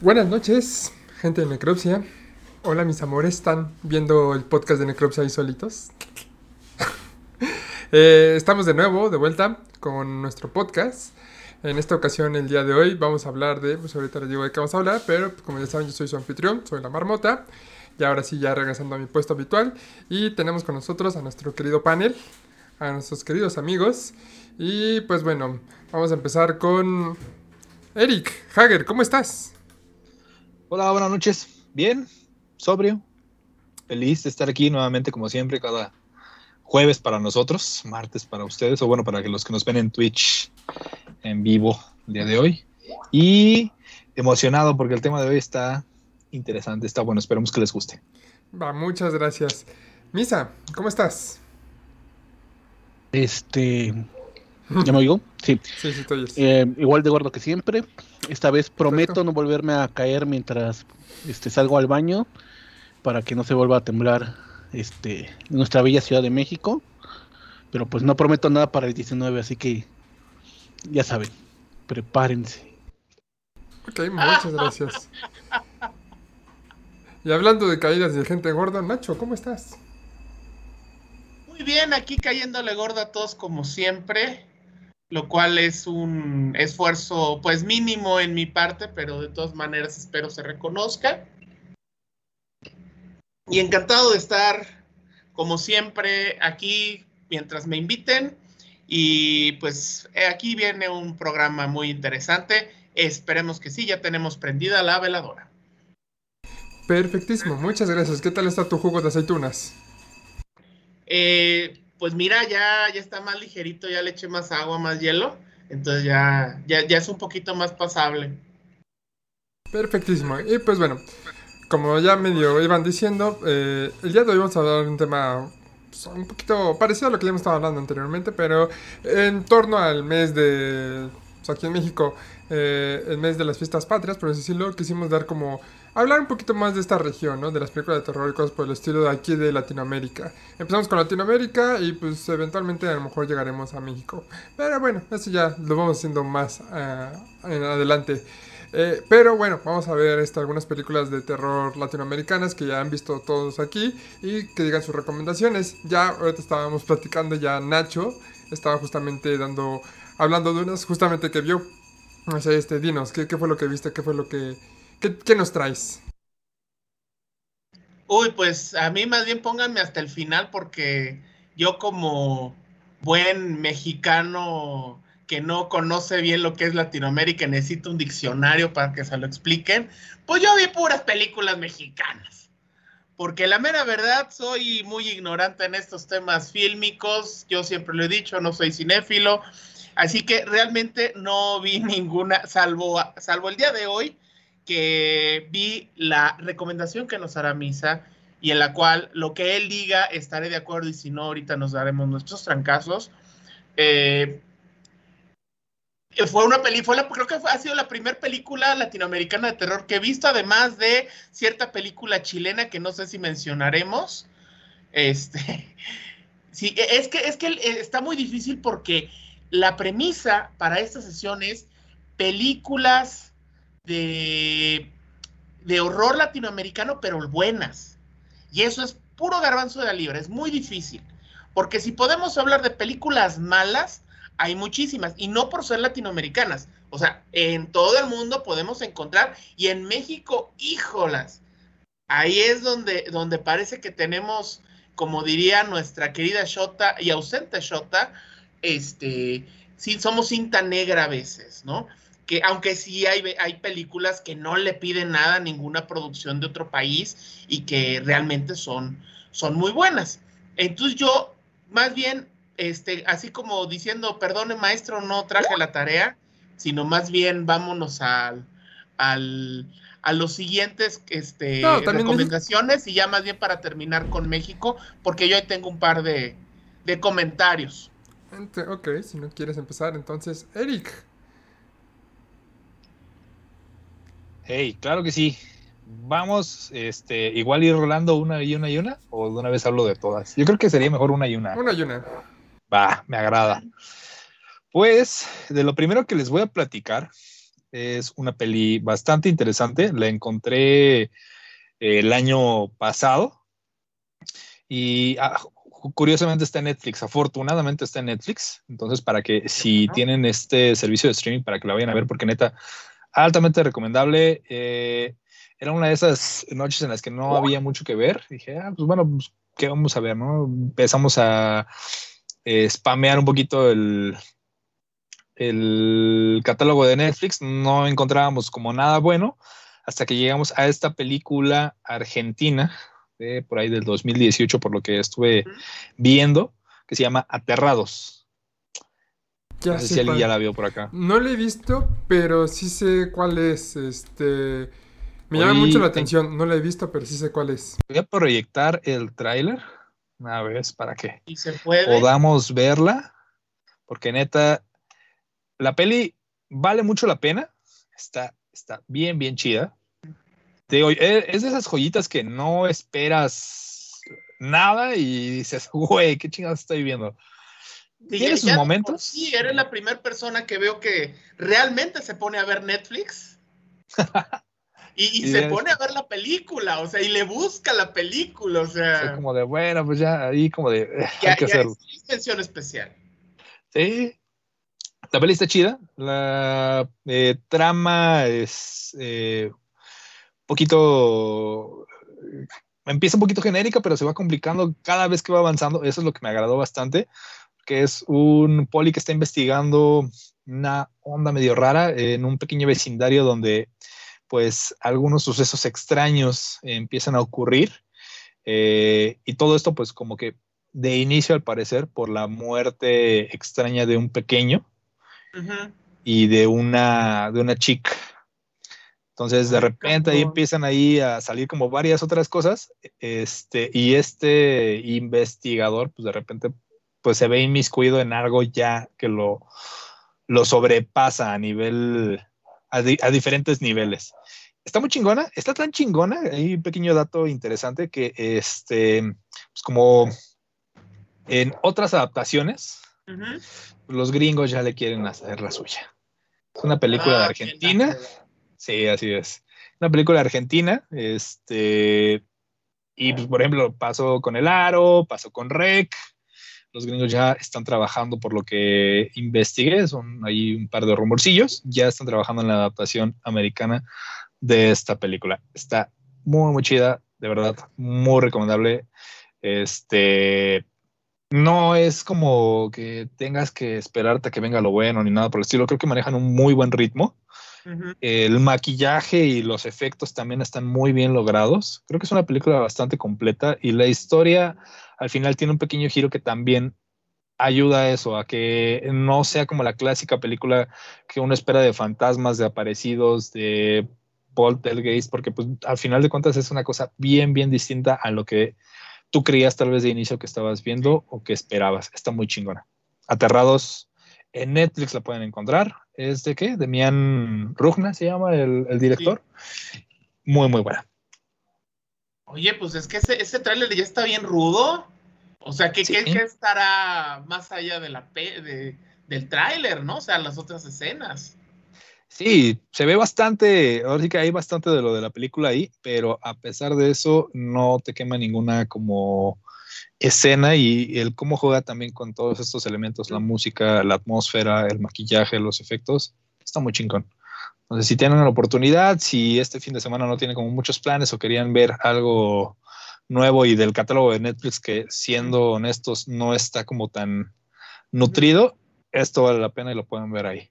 Buenas noches, gente de Necropsia. Hola, mis amores, ¿están viendo el podcast de Necropsia ahí solitos? Eh, estamos de nuevo, de vuelta, con nuestro podcast. En esta ocasión, el día de hoy, vamos a hablar de, pues ahorita les digo de qué vamos a hablar, pero pues, como ya saben, yo soy su anfitrión, soy la marmota. Y ahora sí, ya regresando a mi puesto habitual. Y tenemos con nosotros a nuestro querido panel, a nuestros queridos amigos. Y pues bueno, vamos a empezar con Eric Hager, ¿cómo estás? Hola, buenas noches. Bien, sobrio, feliz de estar aquí nuevamente como siempre cada jueves para nosotros, martes para ustedes o bueno, para los que nos ven en Twitch en vivo el día de hoy. Y emocionado porque el tema de hoy está interesante, está bueno, esperemos que les guste. Va, muchas gracias. Misa, ¿cómo estás? Este, ¿Ya me oigo? Sí. Sí, sí, estoy. Eh, igual de gordo que siempre. Esta vez prometo no volverme a caer mientras este, salgo al baño para que no se vuelva a temblar este, nuestra bella Ciudad de México. Pero pues no prometo nada para el 19, así que ya saben, prepárense. Ok, muchas gracias. Y hablando de caídas de gente gorda, Nacho, ¿cómo estás? Muy bien, aquí cayéndole gorda a todos como siempre lo cual es un esfuerzo pues mínimo en mi parte, pero de todas maneras espero se reconozca. Y encantado de estar como siempre aquí mientras me inviten. Y pues aquí viene un programa muy interesante. Esperemos que sí, ya tenemos prendida la veladora. Perfectísimo, muchas gracias. ¿Qué tal está tu jugo de aceitunas? Eh, pues mira, ya, ya está más ligerito, ya le eché más agua, más hielo, entonces ya, ya, es un poquito más pasable. Perfectísimo. Y pues bueno, como ya medio iban diciendo, eh, el día de hoy vamos a hablar de un tema pues, un poquito parecido a lo que ya hemos estado hablando anteriormente, pero en torno al mes de, pues, aquí en México, eh, el mes de las fiestas patrias, por decirlo, quisimos dar como hablar un poquito más de esta región, ¿no? De las películas de terror y cosas por el estilo de aquí de Latinoamérica. Empezamos con Latinoamérica y pues eventualmente a lo mejor llegaremos a México. Pero bueno, eso ya lo vamos haciendo más en adelante. Eh, pero bueno, vamos a ver este, algunas películas de terror latinoamericanas que ya han visto todos aquí y que digan sus recomendaciones. Ya ahorita estábamos platicando, ya Nacho estaba justamente dando, hablando de unas justamente que vio. O sea, este, dinos, ¿qué, ¿qué fue lo que viste? ¿Qué fue lo que ¿Qué, nos traes? Uy, pues a mí más bien pónganme hasta el final porque yo como buen mexicano que no conoce bien lo que es Latinoamérica, necesito un diccionario para que se lo expliquen, pues yo vi puras películas mexicanas. Porque la mera verdad, soy muy ignorante en estos temas fílmicos, yo siempre lo he dicho, no soy cinéfilo, así que realmente no vi ninguna, salvo, salvo el día de hoy, que vi la recomendación que nos hará Misa y en la cual lo que él diga estaré de acuerdo y si no, ahorita nos daremos nuestros trancazos. Eh, fue una película, creo que ha sido la primera película latinoamericana de terror que he visto, además de cierta película chilena que no sé si mencionaremos. Este, sí, es que, es que está muy difícil porque la premisa para esta sesión es películas de, horror latinoamericano, pero buenas. Y eso es puro garbanzo de la libra, es muy difícil. Porque si podemos hablar de películas malas, hay muchísimas, y no por ser latinoamericanas. O sea, en todo el mundo podemos encontrar, y en México, híjolas. Ahí es donde, donde parece que tenemos, como diría nuestra querida Shota y ausente Shota, este, somos cinta negra a veces, ¿no? Que aunque sí hay, hay películas que no le piden nada a ninguna producción de otro país y que realmente son, son muy buenas. Entonces yo, más bien, este, así como diciendo, perdone maestro, no traje la tarea, sino más bien vámonos al, al, a los siguientes este, recomendaciones y ya más bien para terminar con México, porque yo ahí tengo un par de, de comentarios. Ok, si no quieres empezar, entonces, Eric, Hey, claro que sí. Vamos, este, igual ir rolando una y una y una, o de una vez hablo de todas. Yo creo que sería mejor una y una. Una y una. Va, me agrada. Pues, de lo primero que les voy a platicar, Es una peli bastante interesante. La encontré eh, el año pasado. Y ah, curiosamente está en Netflix. Afortunadamente está en Netflix. Entonces, para que si tienen este servicio de streaming, para que la vayan a ver, porque neta, altamente recomendable. Eh, era una de esas noches en las que no había mucho que ver. Dije, ah, pues bueno, pues, ¿qué vamos a ver? ¿no? Empezamos a eh, spamear un poquito el, el catálogo de Netflix. No encontrábamos como nada bueno hasta que llegamos a esta película argentina, de por ahí del 2018, por lo que estuve viendo, que se llama Aterrados. Ya no sé sé si alguien cuál. ya la vio por acá. No la he visto, pero sí sé cuál es. Este. Me llama mucho la ten- atención. No la he visto, pero sí sé cuál es. Voy a proyectar el tráiler una vez para que Y se puede. podamos verla, porque neta, la peli vale mucho la pena, está, está bien, bien chida. Te digo, eh, es de esas joyitas que no esperas nada y dices, güey, qué chingados estoy viendo. Sí, tiene sus momentos. Sí, eres la primera persona que veo que realmente se pone a ver Netflix. Y, y Y se pone a ver la película, o sea, y le busca la película, o sea, como de, bueno, pues ya ahí como de, eh, ya, hay que ya hacerlo. es mención especial. Sí. La peli está chida. La eh, trama es eh, un poquito. eh, Empieza un poquito genérica, pero se va complicando cada vez que va avanzando. Eso es lo que me agradó bastante. Que es un poli que está investigando una onda medio rara en un pequeño vecindario donde, pues, algunos sucesos extraños empiezan a ocurrir. Eh, y todo esto, pues, como que de inicio, al parecer, por la muerte extraña de un pequeño y de una, de una chica. Entonces, de repente ahí empiezan ahí a salir como varias otras cosas. Este, y este investigador, pues de repente, pues se ve inmiscuido en algo ya que lo, lo sobrepasa a nivel, a, di- a diferentes niveles. Está muy chingona, está tan chingona, hay un pequeño dato interesante que este, pues como en otras adaptaciones, los gringos ya le quieren hacer la suya. Es una película de Ah, Argentina. qué Sí, así es. Una película argentina, este, y pues, por ejemplo, pasó con El Aro, pasó con Rec. Los gringos ya están trabajando por lo que investigué, son ahí un par de rumorcillos, ya están trabajando en la adaptación americana de esta película. Está muy, muy chida, de verdad, muy recomendable. Este, no es como que tengas que esperarte a que venga lo bueno ni nada por el estilo, creo que manejan un muy buen ritmo. El maquillaje y los efectos también están muy bien logrados. Creo que es una película bastante completa y la historia al final tiene un pequeño giro que también ayuda a eso, a que no sea como la clásica película que uno espera de fantasmas, de aparecidos, de poltergeist, porque pues al final de cuentas es una cosa bien, bien distinta a lo que tú creías tal vez de inicio que estabas viendo o que esperabas. Está muy chingona. Aterrados en Netflix la pueden encontrar. ¿Es de qué? Demian Rugna se llama el, el director. Muy, muy buena. Oye, pues es que ese, ese tráiler ya está bien rudo. O sea, ¿qué, Sí. qué- qué estará más allá de la de- del tráiler, no? O sea, las otras escenas. Sí, se ve bastante, ahora que hay bastante de lo de la película ahí, pero a pesar de eso no te quema ninguna como escena y el cómo juega también con todos estos elementos, la música, la atmósfera, el maquillaje, los efectos, está muy chingón. Entonces, si tienen la oportunidad, si este fin de semana no tienen como muchos planes o querían ver algo nuevo y del catálogo de Netflix que siendo honestos no está como tan nutrido, esto vale la pena y lo pueden ver ahí.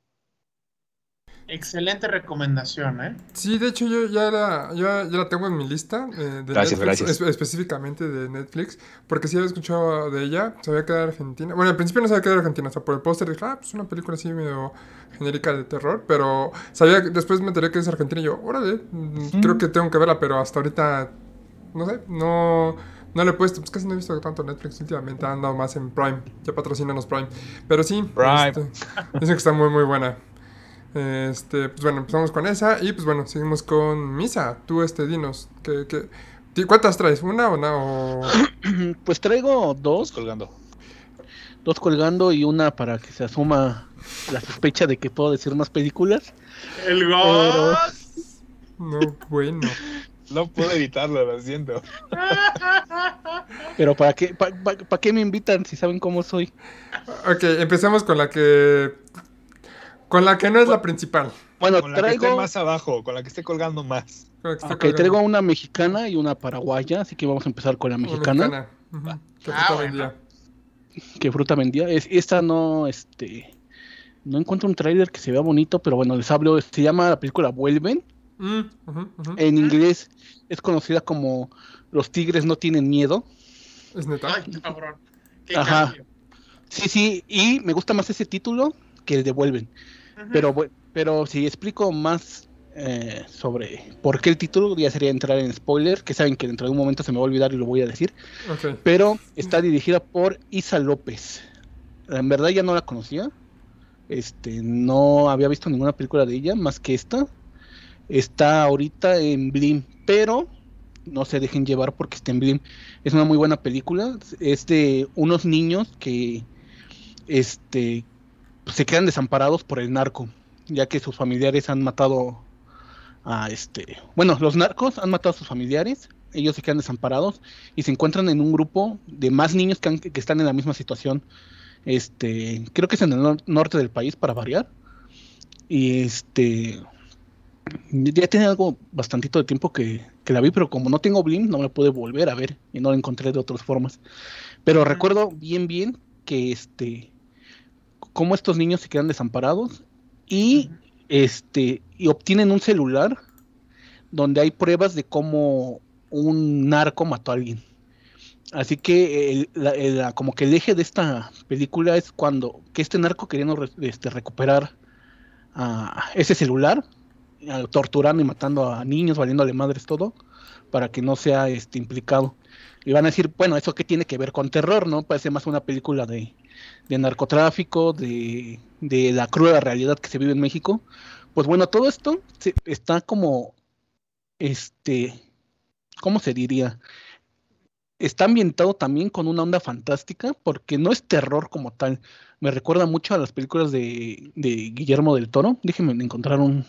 Excelente recomendación, ¿eh? Sí, de hecho yo ya la, ya, ya la tengo en mi lista eh, de Gracias, Netflix, gracias. es- específicamente de Netflix, porque sí había escuchado de ella, sabía que era argentina. Bueno, al principio no sabía que era argentina, hasta por el póster dije, ah, pues una película así medio genérica de terror, pero sabía, que- después me enteré que es argentina y yo, órale, mm, creo que tengo que verla, pero hasta ahorita, no sé, no, no le he puesto, pues casi no he visto tanto Netflix últimamente, han andado más en Prime, ya patrocínanos Prime, pero sí, Prime. este, dicen que está muy, muy buena. Este, pues bueno, empezamos con esa y pues bueno, seguimos con Misa. Tú, este, dinos, ¿qué, qué- ¿cuántas traes? ¿Una o no? O- Pues traigo Dos colgando. dos colgando y una para que se asuma la sospecha de que puedo decir más películas. El Ghost. No, bueno. No puedo evitarlo, lo siento. Pero ¿para qué, pa- pa- pa' qué me invitan si saben cómo soy? Ok, empecemos con la que. Con la que no es la principal. Bueno, Con la que esté traigo, más abajo, con la que esté colgando más. Ok, colgando. traigo una mexicana y una paraguaya, así que vamos a empezar con la mexicana. Ujú. ¿Qué Ah, fruta bueno. vendía? ¿Qué fruta vendía? Es, esta no, este, no encuentro un tráiler que se vea bonito, pero bueno, les hablo, se llama la película Vuelven. Mm. En inglés es conocida como Los tigres no tienen miedo. ¿Es neta? Ay, cabrón. Qué Ajá. cambio. Sí, sí, y me gusta más ese título que el de Vuelven. Ujú. Pero, pero si explico más eh, sobre por qué el título, ya sería entrar en spoiler, que saben que dentro de un momento se me va a olvidar y lo voy a decir. Pero está dirigida por Isa López. En verdad ya no la conocía. Este, no había visto ninguna película de ella más que esta. Está ahorita en Blim, pero no se dejen llevar porque está en Blim. Es una muy buena película. Es de unos niños que este, se quedan desamparados por el narco, ya que sus familiares han matado a este. Bueno, los narcos han matado a sus familiares. Ellos se quedan desamparados y se encuentran en un grupo de más niños que, han- que están en la misma situación. Este, creo que es en el nor- norte del país para variar. Y este, ya tiene algo bastantito de tiempo que, que la vi, pero como no tengo Blim, no la pude volver a ver y no la encontré de otras formas. Pero recuerdo bien, bien que este, cómo estos niños se quedan desamparados y este, y obtienen un celular donde hay pruebas de cómo un narco mató a alguien. Así que el- la- el- la- como que el eje de esta película es cuando que este narco queriendo re- este, recuperar ese celular, torturando y matando a niños, valiéndole madres todo, para que no sea este implicado. Y van a decir, bueno, ¿eso qué tiene que ver con terror? ¿No? Parece más una película de, de narcotráfico, de, de la cruda realidad que se vive en México. Pues bueno, todo esto se- está como, este, ¿cómo se diría? Está ambientado también con una onda fantástica, porque no es terror como tal. Me recuerda mucho a las películas de, de Guillermo del Toro. Déjenme encontrar un,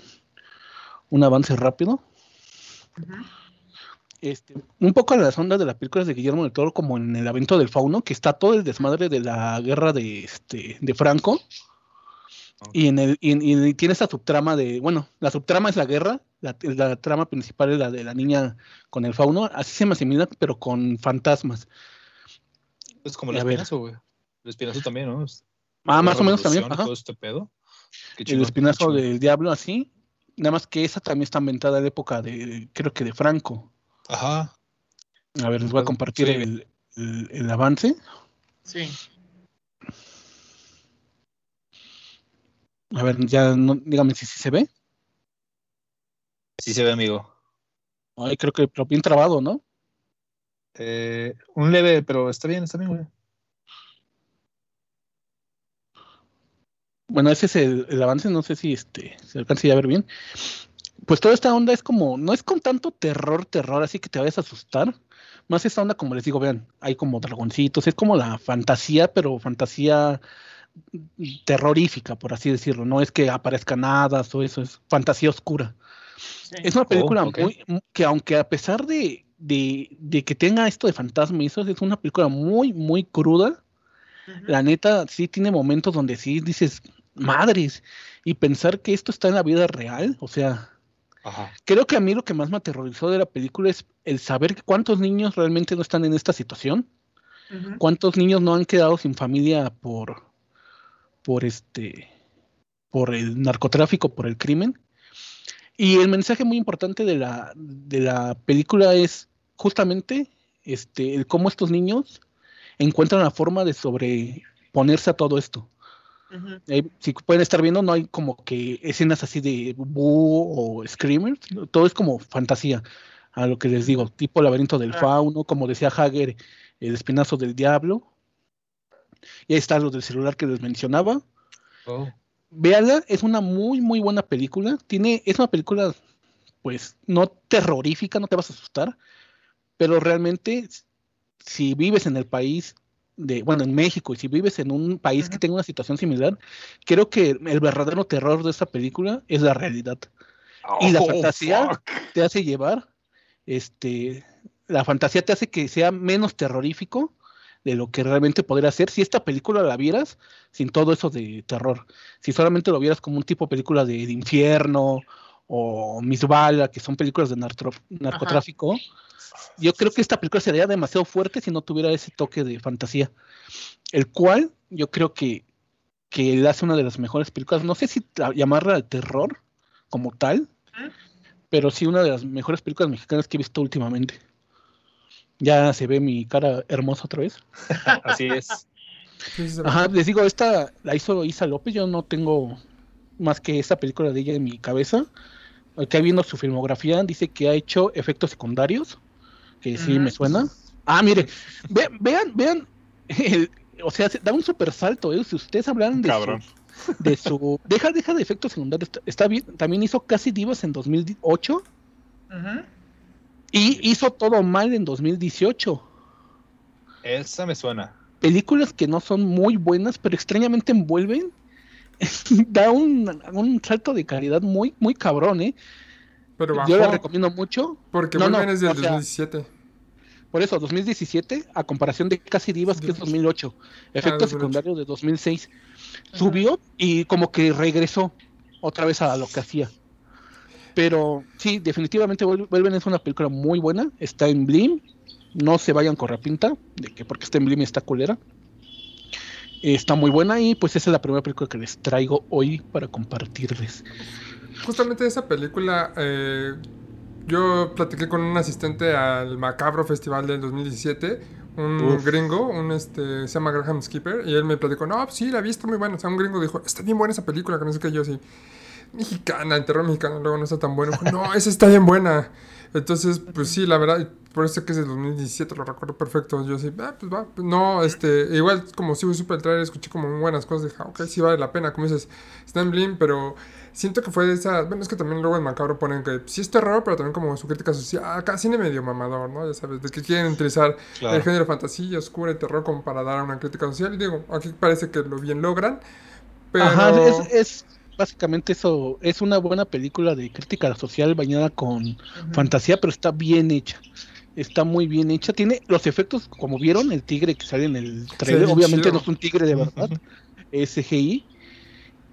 un avance rápido. Ujú. Este, un poco a las ondas de las películas de Guillermo del Toro, como en el evento del fauno, que está todo el desmadre de la guerra de, este, de Franco. Y en el, y, en- y tiene esa subtrama de, bueno, la subtrama es la guerra, la, la trama principal es la de la niña con el fauno, así se me asimila, pero con fantasmas. Es como el espinazo, güey. El espinazo también, ¿no? Ah, más o menos también, ajá. Todo este pedo. El espinazo del diablo, así. Nada más que esa también está ambientada en la época de, creo que de Franco. Ajá. A ver, les voy a compartir sí. el, el- el avance. Sí. A ver, ya no, dígame si, si se ve. Sí se ve, amigo. Ay, creo que lo bien trabado, ¿no? Eh, un leve, pero está bien, está bien, güey. Bueno, ese es el, el avance, no sé si este se alcanza a ver bien. Pues toda esta onda es como, no es con tanto terror, terror, así que te vayas a asustar. Más esta onda, como les digo, vean, hay como dragoncitos, es como la fantasía, pero fantasía terrorífica, por así decirlo. No es que aparezcan hadas o eso, es fantasía oscura. sí. Es una película ok. muy, mu- que aunque a pesar de, de, de que tenga esto de fantasma y eso, es una película muy, muy cruda. La neta, sí tiene momentos donde sí dices, madres, y pensar que esto está en la vida real, o sea, Ajá. creo que a mí lo que más me aterrorizó de la película es el saber cuántos niños realmente no están en esta situación, cuántos niños no han quedado sin familia por, por este, por el narcotráfico, por el crimen. Y el mensaje muy importante de la, de la película es justamente este, el cómo estos niños encuentran la forma de sobreponerse a todo esto. Eh, si pueden estar viendo, no hay como que escenas así de boo o screamers, todo es como fantasía, a lo que les digo, tipo laberinto del fauno, como decía Hager, el espinazo del diablo. Y ahí está lo del celular que les mencionaba. Oh. Véanla, es una muy, muy buena película. Tiene, es una película, pues, no terrorífica, no te vas a asustar, pero realmente, si vives en el país de, bueno, en México, y si vives en un país que tenga una situación similar, creo que el verdadero terror de esta película es la realidad. y la Oh, fantasía fuck. te hace llevar, este, la fantasía te hace que sea menos terrorífico de lo que realmente podría ser si esta película la vieras sin todo eso de terror. Si solamente lo vieras como un tipo de película de, de infierno o Miss Bala, que son películas de nartro- narcotráfico, yo creo que esta película sería demasiado fuerte si no tuviera ese toque de fantasía. El cual yo creo que, que le hace una de las mejores películas, no sé si llamarla al terror como tal, pero sí una de las mejores películas mexicanas que he visto últimamente. Ya se ve mi cara hermosa otra vez. Así es. Ajá, les digo, esta la hizo Isa López, yo no tengo más que esa película de ella en mi cabeza. Acá viendo su filmografía, dice que ha hecho efectos secundarios, que sí me suena. Ah, mire, ve- vean, vean, el- o sea, se- da un super salto, ¿eh? Si ustedes hablan de Cabrón. su, de su, deja, deja de efectos secundarios, está, está bien, también hizo Casi Divas en 2008 Ujú. y hizo Todo Mal en 2018. Esa me suena. películas que no son muy buenas, pero extrañamente envuelven, da un, un salto de calidad muy, muy cabrón, ¿eh? Pero Yo la recomiendo mucho. porque No, no, vuelven es del o sea, 2017. Por eso, 2017, a comparación de Casi Divas, que es 2008. Efectos 2008. secundarios de 2006. Subió y como que regresó otra vez a lo que hacía. Pero sí, definitivamente Vuel- Vuelven es una película muy buena. Está en Blim. No se vayan con pinta de que porque está en Blim está culera. Está muy buena y pues esa es la primera película que les traigo hoy para compartirles. Justamente esa película, eh, yo platiqué con un asistente al Macabro Festival del 2017, un Uf. gringo, un este, se llama Graham Skipper, y él me platicó, no, sí, la vi, está muy buena. O sea, un gringo dijo, está bien buena esa película, que no sé qué, yo sí. Mexicana, el terror mexicano, luego no está tan bueno. No, esa está bien buena. Entonces, pues sí, la verdad, por eso que es del 2017, lo recuerdo perfecto. Yo sí, ah, pues va, pues no, este, igual como si supe el trailer, escuché como muy buenas cosas, dije, ah, ok, sí vale la pena, como dices, está en Blim, pero siento que fue de esa, bueno, es que también luego en Macabro ponen que sí es terror, pero también como su crítica social, acá cine medio mamador, ¿no? Ya sabes, de que quieren utilizar Claro. el género fantasía, oscura y terror como para dar una crítica social, y digo, aquí parece que lo bien logran, pero... Ajá, es, es básicamente eso. Es una buena película de crítica social bañada con fantasía, pero está bien hecha. Está muy bien hecha. Tiene los efectos, como vieron, el tigre que sale en el trailer. Obviamente chido. no es un tigre de verdad, es CGI.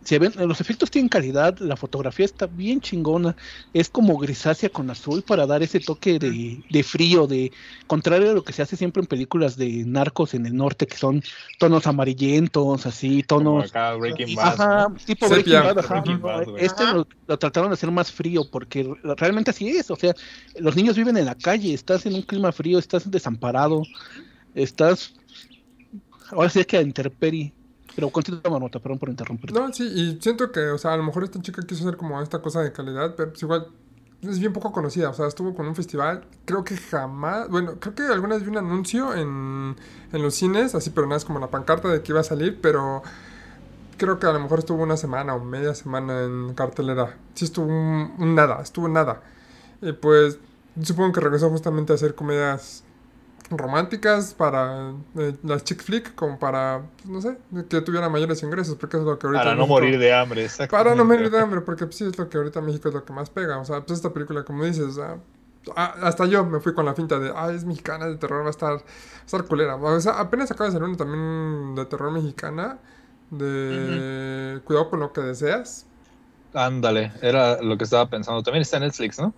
Se ven, los efectos tienen calidad, la fotografía está bien chingona. Es como grisácea con azul para dar ese toque de, de frío, de contrario a lo que se hace siempre en películas de narcos en el norte, que son tonos amarillentos, así, Como tonos acá Breaking Bad. Ajá, ¿no? tipo Sepia. Breaking Bad, ajá, Breaking. Bad. Este lo, lo trataron de hacer más frío porque re- realmente así es, o sea, los niños viven en la calle, estás en un clima frío, estás desamparado, estás ahora sí es que a intemperie. Pero continúa Marmota, perdón por interrumpir. No, sí, y siento que, o sea, a lo mejor esta chica quiso hacer como esta cosa de calidad, pero pues igual es bien poco conocida. O sea, estuvo con un festival, creo que jamás, bueno, creo que alguna vez vi un anuncio en, en los cines, así, pero nada, es como la pancarta de que iba a salir, pero creo que a lo mejor estuvo una semana o media semana en cartelera. Sí, estuvo un nada, estuvo nada. Y pues supongo que regresó justamente a hacer comedias románticas para eh, las chick flick, como para, pues, no sé, que tuviera mayores ingresos, porque es lo que ahorita Para no México- morir de hambre, exacto. Para no morir de hambre, porque pues, sí es lo que ahorita México es lo que más pega. O sea, pues esta película, como dices, ah, hasta yo me fui con la finta de, ah, es mexicana de terror, va a estar, va a estar culera. O sea, apenas acaba de salir una también de terror mexicana, de Cuidado con lo que deseas. Ándale, era lo que estaba pensando. También está en Netflix, ¿no?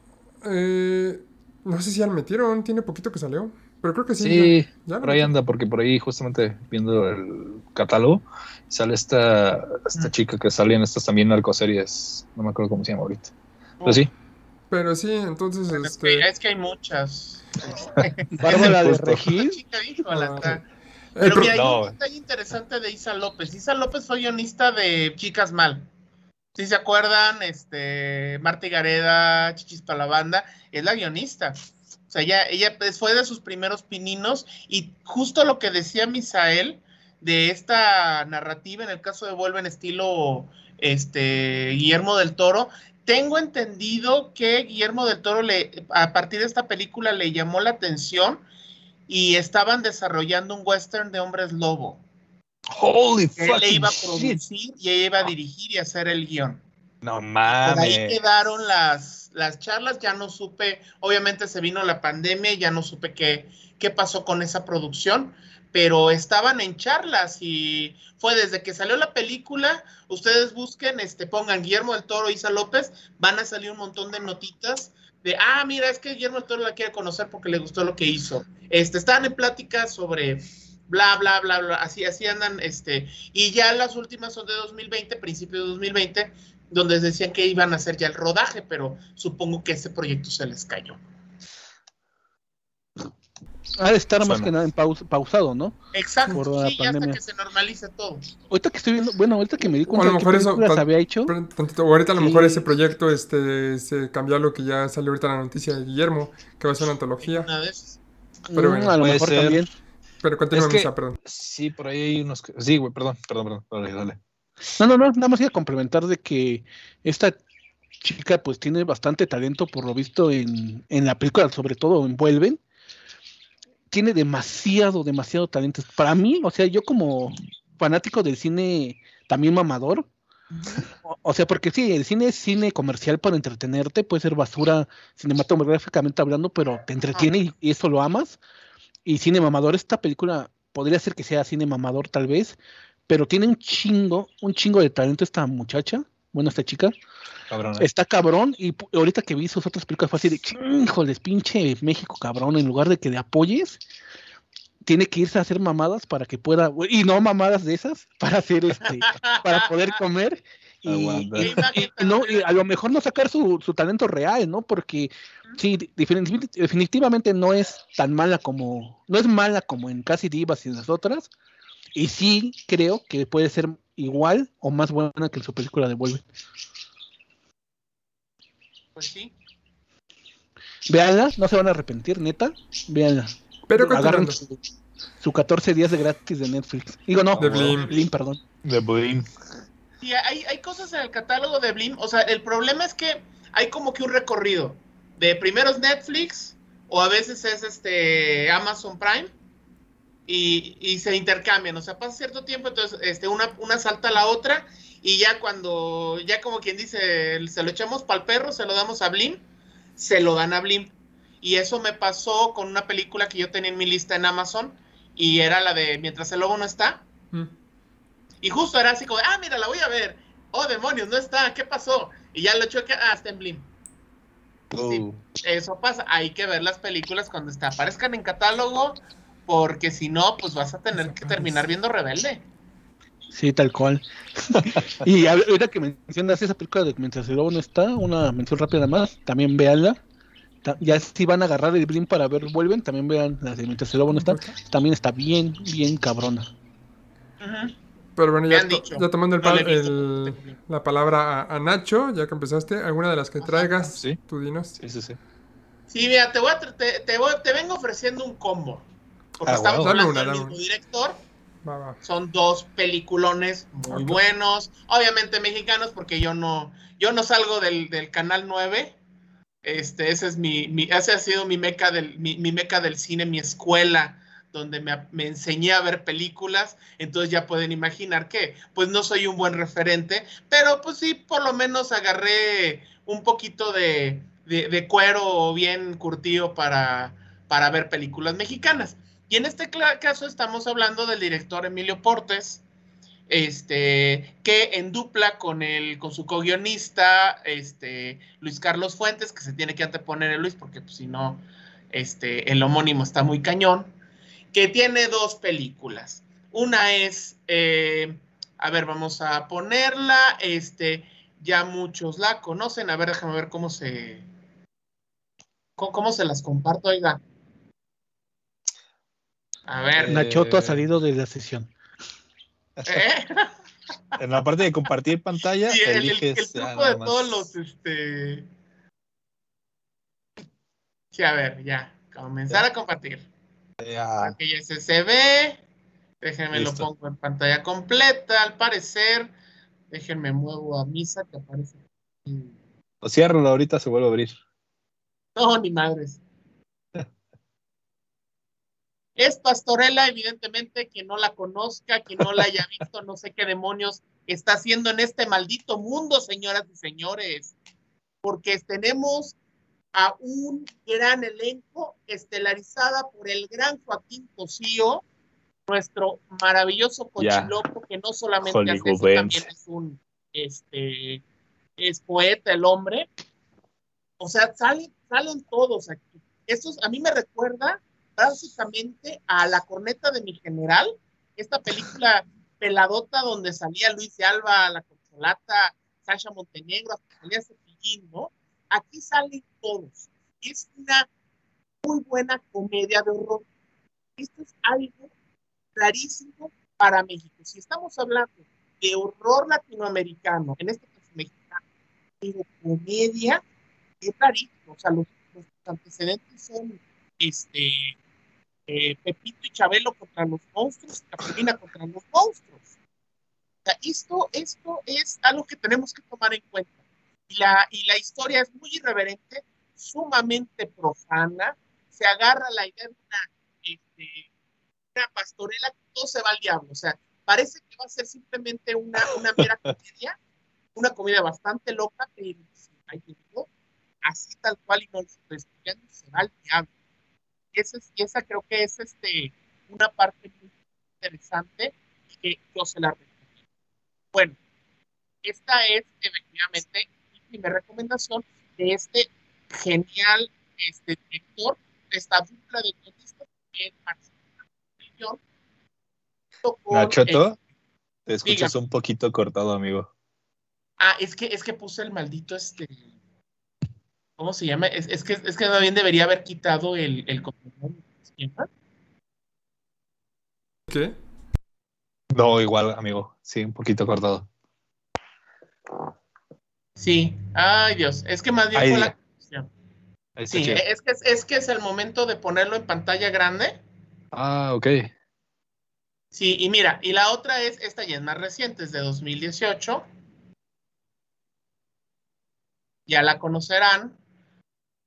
Eh, no sé si ya la metieron, tiene poquito que salió, pero creo que sí. Sí, ya- por ahí anda, porque por ahí justamente viendo el catálogo, sale esta, esta Mm. chica que sale en estas también narcoseries, no me acuerdo cómo se llama ahorita. Pero sí, Pero sí, entonces, es, este... que, es que hay muchas. Bárbara de híjole, Ah, está. el Pero mira, hay un detalle interesante de Isa López. Isa López fue guionista de Chicas Mal. Si se acuerdan, este, Marta y Gareda, Chichis para la banda, es la guionista. O sea, ella, ella pues, fue de sus primeros pininos y justo lo que decía Misael de esta narrativa, en el caso de Vuelve en estilo este, Guillermo del Toro, tengo entendido que Guillermo del Toro le, a partir de esta película le llamó la atención y estaban desarrollando un western de hombres lobo. Holy Él le iba a shit. producir y ella iba a dirigir y hacer el guion. No Por ahí mames. quedaron las, las charlas, ya no supe, obviamente se vino la pandemia ya no supe qué, qué pasó con esa producción, pero estaban en charlas y fue desde que salió la película, ustedes busquen, este, pongan Guillermo del Toro, Isa López, van a salir un montón de notitas de, ah, mira, es que Guillermo del Toro la quiere conocer porque le gustó lo que hizo. Este, estaban en pláticas sobre bla, bla, bla, bla, así, así andan, este, y ya las últimas son de 2020, principio de 2020, donde decían que iban a hacer ya el rodaje, pero supongo que ese proyecto se les cayó. Ha de estar más que nada en paus- pausado, ¿no? Exacto, Por la sí, ya hasta que se normalice todo. Ahorita que estoy viendo, bueno, ahorita que me di a cuenta lo de qué mejor eso, películas tan- había hecho, tantito, o ahorita a lo mejor ese proyecto este, se cambió a lo que ya salió ahorita la noticia de Guillermo, que va a ser una antología. Una de esas. pero mm, bueno, a lo mejor ser. también. Pero continúa, Es que- Misa, perdón. Sí, por ahí hay unos. que- Sí, güey, perdón, perdón, perdón. Dale, dale. No, no, no, nada más iba a complementar de que esta chica pues tiene bastante talento por lo visto en, en la película, sobre todo en Vuelven. Tiene demasiado, demasiado talento. Para mí, o sea, yo como fanático del cine también mamador, o, o sea, porque sí, el cine es cine comercial para entretenerte, puede ser basura cinematográficamente hablando, pero te entretiene y, y eso lo amas. Y cine mamador, esta película podría ser que sea cine mamador tal vez, pero tiene un chingo, un chingo de talento esta muchacha, bueno, esta chica, Cabrón. eh. está cabrón, y ahorita que vi sus otras películas fue así de, híjoles, pinche México cabrón, en lugar de que le apoyes, tiene que irse a hacer mamadas para que pueda, y no mamadas de esas, para hacer este, para poder comer, y, no, y a lo mejor no sacar su, su talento real, ¿no? Porque sí, definitiv- definitivamente no es tan mala como, no es mala como en Casi Divas y en las otras, y sí creo que puede ser igual o más buena que su película de Vuelve. Pues sí. Véanla, no se van a arrepentir, neta. Véanla. Pero Agarren su 14 días de gratis de Netflix. Digo, no, De Blim. Blim, perdón. De Blim. Sí, hay, hay cosas en el catálogo de Blim. O sea, el problema es que hay como que un recorrido. De primero es Netflix, o a veces es este Amazon Prime, y, y se intercambian. O sea, pasa cierto tiempo, entonces este, una, una salta a la otra, y ya cuando, ya como quien dice, se lo echamos para el perro, se lo damos a Blim, se lo dan a Blim. Y eso me pasó con una película que yo tenía en mi lista en Amazon, y era la de Mientras el lobo no está. Mm. Y justo era así como, de, ah, mira, la voy a ver. Oh, demonios, no está, ¿qué pasó? Y ya lo echó que, ah, está en Blim. Oh. Eso pasa, hay que ver las películas cuando está, aparezcan en catálogo, porque si no, pues vas a tener que terminar viendo Rebelde. Sí, tal cual. y ahorita que mencionas esa película de Mientras el lobo no está, una mención rápida más, también véanla. Ya si van a agarrar el Blim para ver Vuelven, también vean la de Mientras el lobo no está. También está bien, bien cabrona. Pero bueno, ya, ya tomando el No la el- palabra a, a Nacho, ya que empezaste, ¿alguna de las que traigas? sí. Tú dinos. Sí, sí, sí. Sí, mira, te, voy a te, te voy- te vengo ofreciendo un combo. Porque Ah, estamos wow. Hablando del mismo director. Va, va. Son dos peliculones muy buenos, obviamente mexicanos, porque yo no, yo no salgo del, del canal 9. Este, ese es mi, mi- ese ha sido mi meca del, mi, mi meca del cine, mi escuela, donde me, me enseñé a ver películas. Entonces ya pueden imaginar que, pues no soy un buen referente, pero pues sí, por lo menos agarré un poquito de, de, de cuero bien curtido para, para ver películas mexicanas. Y en este caso estamos hablando del director Emilio Portes, este, que en dupla con, el, con su co-guionista, este, Luis Carlos Fuentes, que se tiene que anteponer el Luis, porque pues, si no, este, el homónimo está muy cañón, que tiene dos películas. Una es, eh, a ver, vamos a ponerla, este, ya muchos la conocen, a ver, déjame ver cómo se, cómo, cómo se las comparto, oiga. A ver, Eh, Nachoto ha salido de la sesión. ¿eh? En la parte de compartir pantalla, Sí, el, el- eliges. el truco de todos los, este... Sí, a ver, ya. Comenzar a compartir. Ya. Aquí ya se, se ve. Déjenme Listo. lo pongo en pantalla completa, al parecer. Déjenme muevo a misa que aparece. aquí. O ciérralo ahorita, se vuelve a abrir. No, ni madres. Es Pastorela, evidentemente, quien no la conozca, quien no la haya visto, no sé qué demonios está haciendo en este maldito mundo, señoras y señores. Porque tenemos a un gran elenco estelarizada por el gran Joaquín Cosío, nuestro maravilloso cochiloco, que no solamente hace eso, también es un este es poeta el hombre. O sea, salen, salen todos aquí. Esto a mí me recuerda básicamente a La corneta de mi general, esta película peladota donde salía Luis de Alba, La Consolata, Sasha Montenegro, salía Cepillín, ¿no? Aquí salen todos. Es una muy buena comedia de horror. Esto es algo clarísimo para México. Si estamos hablando de horror latinoamericano, en este caso mexicano, pero comedia, es clarísimo. O sea, los, los antecedentes son este, eh, Pepito y Chabelo contra los monstruos y Capulina contra los monstruos. O sea, esto, esto es algo que tenemos que tomar en cuenta. Y la, y la historia es muy irreverente, sumamente profana, se agarra la idea de una, este, una pastorela que todo se va al diablo. O sea, parece que va a ser simplemente una, una mera comedia, una comedia bastante loca, pero así tal cual y no lo estoy se va al diablo esa, esa creo que es este, una parte muy interesante y que yo se la recomiendo. Bueno, esta es efectivamente mi primera recomendación de este genial este, director, esta dupla de guionistas que es Nachoto, te escuchas un poquito cortado, amigo. Ah, es que, es que puse el maldito este ¿Cómo se llama? Es, es que, es que bien debería haber quitado el, el ¿Qué? No, igual, amigo. Sí, un poquito cortado. Sí. Ay, Dios. Es que más bien fue la. Sí, es que, es que es el momento de ponerlo en pantalla grande. Ah, ok. Sí, y mira, y la otra es, esta ya es más reciente, es de 2018. Ya la conocerán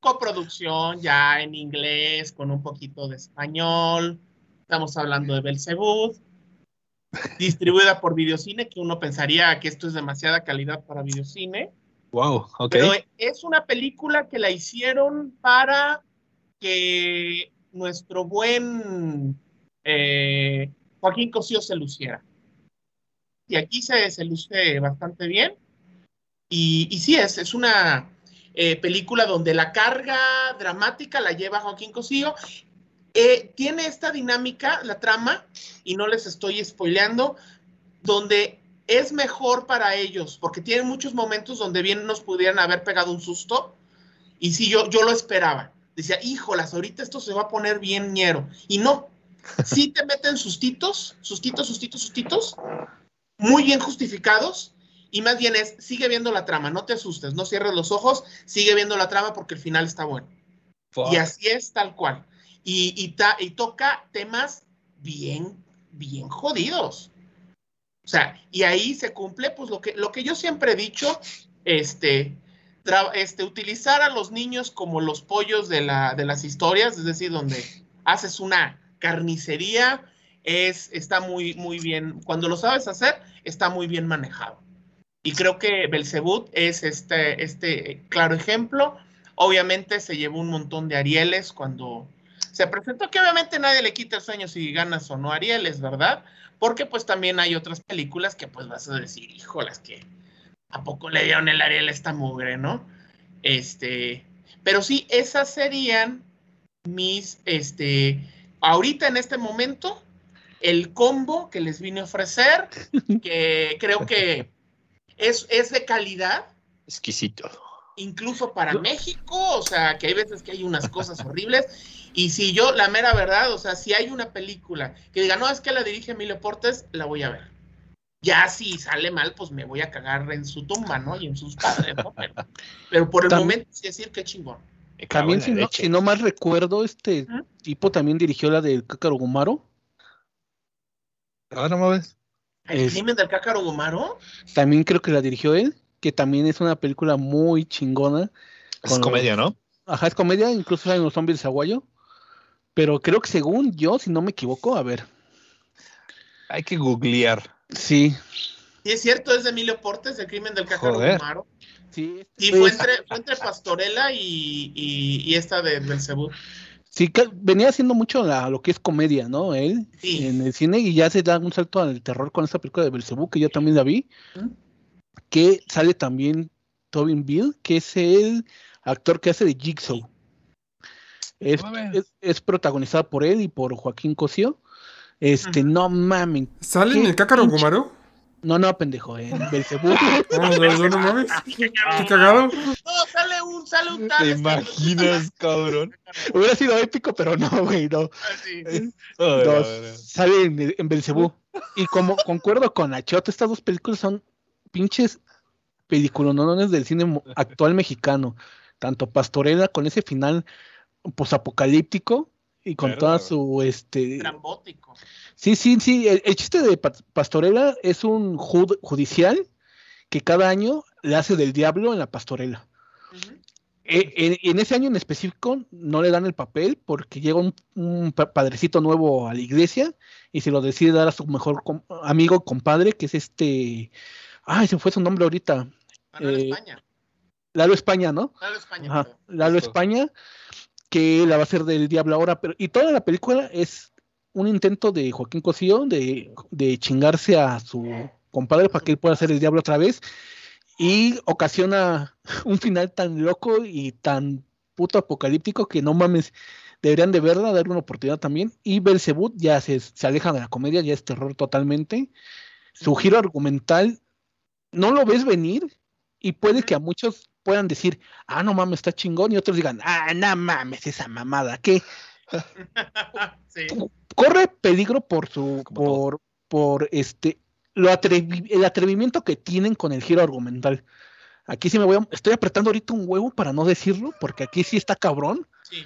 coproducción ya en inglés con un poquito de español. Estamos hablando de Belzebud. Distribuida por Videocine, que uno pensaría que esto es demasiada calidad para Videocine. Wow, ok. Pero es una película que la hicieron para que nuestro buen eh, Joaquín Cosío se luciera. Y aquí se, se luce bastante bien. Y, y sí, es, es una eh, película donde la carga dramática la lleva Joaquín Cosío. Eh, tiene esta dinámica, la trama, y no les estoy spoileando, donde es mejor para ellos, porque tienen muchos momentos donde bien nos pudieran haber pegado un susto, y sí, yo, yo lo esperaba. Decía, híjolas, ahorita esto se va a poner bien ñero. Y no, sí te meten sustitos, sustitos, sustitos, sustitos, muy bien justificados, y más bien es, sigue viendo la trama, no te asustes, no cierres los ojos, sigue viendo la trama porque el final está bueno. Y así es tal cual. Y, y, toca temas bien, bien jodidos. O sea, y ahí se cumple pues lo que, lo que yo siempre he dicho, este, este, utilizar a los niños como los pollos de, la, de las historias, es decir, donde haces una carnicería, es, está muy, muy bien, cuando lo sabes hacer, está muy bien manejado. Y creo que Belzebut es este, este claro ejemplo. Obviamente se llevó un montón de Arieles cuando se presentó, que obviamente nadie le quita el sueño si ganas o no Arieles, ¿verdad? Porque pues también hay otras películas que pues vas a decir, híjolas, que a poco le dieron el Ariel a esta mugre, ¿no? Este, pero sí, esas serían mis, este, ahorita en este momento, el combo que les vine a ofrecer, que creo que es, es de calidad. Exquisito. Incluso para México, o sea, que hay veces que hay unas cosas horribles. Y si yo, la mera verdad, o sea, si hay una película que diga, no, es que la dirige Emilio Portes, la voy a ver. Ya si sale mal, pues me voy a cagar en su tumba, ¿no? Y en sus padres, ¿no? Pero, por el momento, sí decir que chingón. También, si no, si no, mal recuerdo, este tipo también dirigió la del Cácaro Gumaro. Ahora no ves. ¿El crimen del cácaro Gomaro? También creo que la dirigió él, que también es una película muy chingona. Es comedia, ¿no? Ajá, es comedia, incluso hay unos zombies de Zaguayo. Pero creo que según yo, si no me equivoco, a ver. Hay que googlear. Sí. Sí, es cierto, es de Emilio Portes, el crimen del cájaro Joder. Humaro. Sí, Y fue entre, fue entre Pastorela y, y, y esta de Belcebú. Sí, que venía haciendo mucho la- lo que es comedia, ¿no? Él Sí. en el cine y ya se da un salto al terror con esta película de Belcebú, que yo también la vi, que sale también Tobin Bill, que es el actor que hace de Jigsaw. Es, es, es protagonizada por él y por Joaquín Cosío. Este, no mames. ¿Sale en el Cácaro Gumaru? No, no, pendejo, en Belcebú. No, yo no mames. Qué cagado. No, sale un, sale un tal. ¿Te este, imaginas, cabrón? Hubiera sido épico, pero no, güey, no. Así. Ay, No, la verdad. sale en, en Belcebú. Y como concuerdo con Achot, estas dos películas son pinches peliculonones del cine actual mexicano. Tanto Pastorela con ese final posapocalíptico y con Claro. toda su este Trambótico. sí, sí, sí, el, el chiste de Pa- Pastorela es un jud- judicial que cada año le hace del diablo en la pastorela. Eh, en, en ese año en específico no le dan el papel porque llega un, un pa- padrecito nuevo a la iglesia y se lo decide dar a su mejor com- amigo, compadre, que es este. Ay, se fue su nombre ahorita. Manuel Eh, España. Lalo España, ¿no? Manuel España. Ajá, perdón. Lalo. España, que la va a hacer del diablo ahora. Pero, y toda la película es un intento de Joaquín Cosío de, de chingarse a su compadre para que él pueda hacer el diablo otra vez. Y ocasiona un final tan loco y tan puto apocalíptico que no mames, deberían de verla, darle una oportunidad también. Y Belzebut ya se, se aleja de la comedia, ya es terror totalmente. Su giro argumental no lo ves venir y puede que a muchos puedan decir, ah, no mames, está chingón, y otros digan, ah, no mames, esa mamada, sí. corre peligro por su, por, por este, lo atrevi- el atrevimiento que tienen con el giro argumental. Aquí sí me voy a, estoy apretando ahorita un huevo para no decirlo, porque aquí sí está cabrón. sí.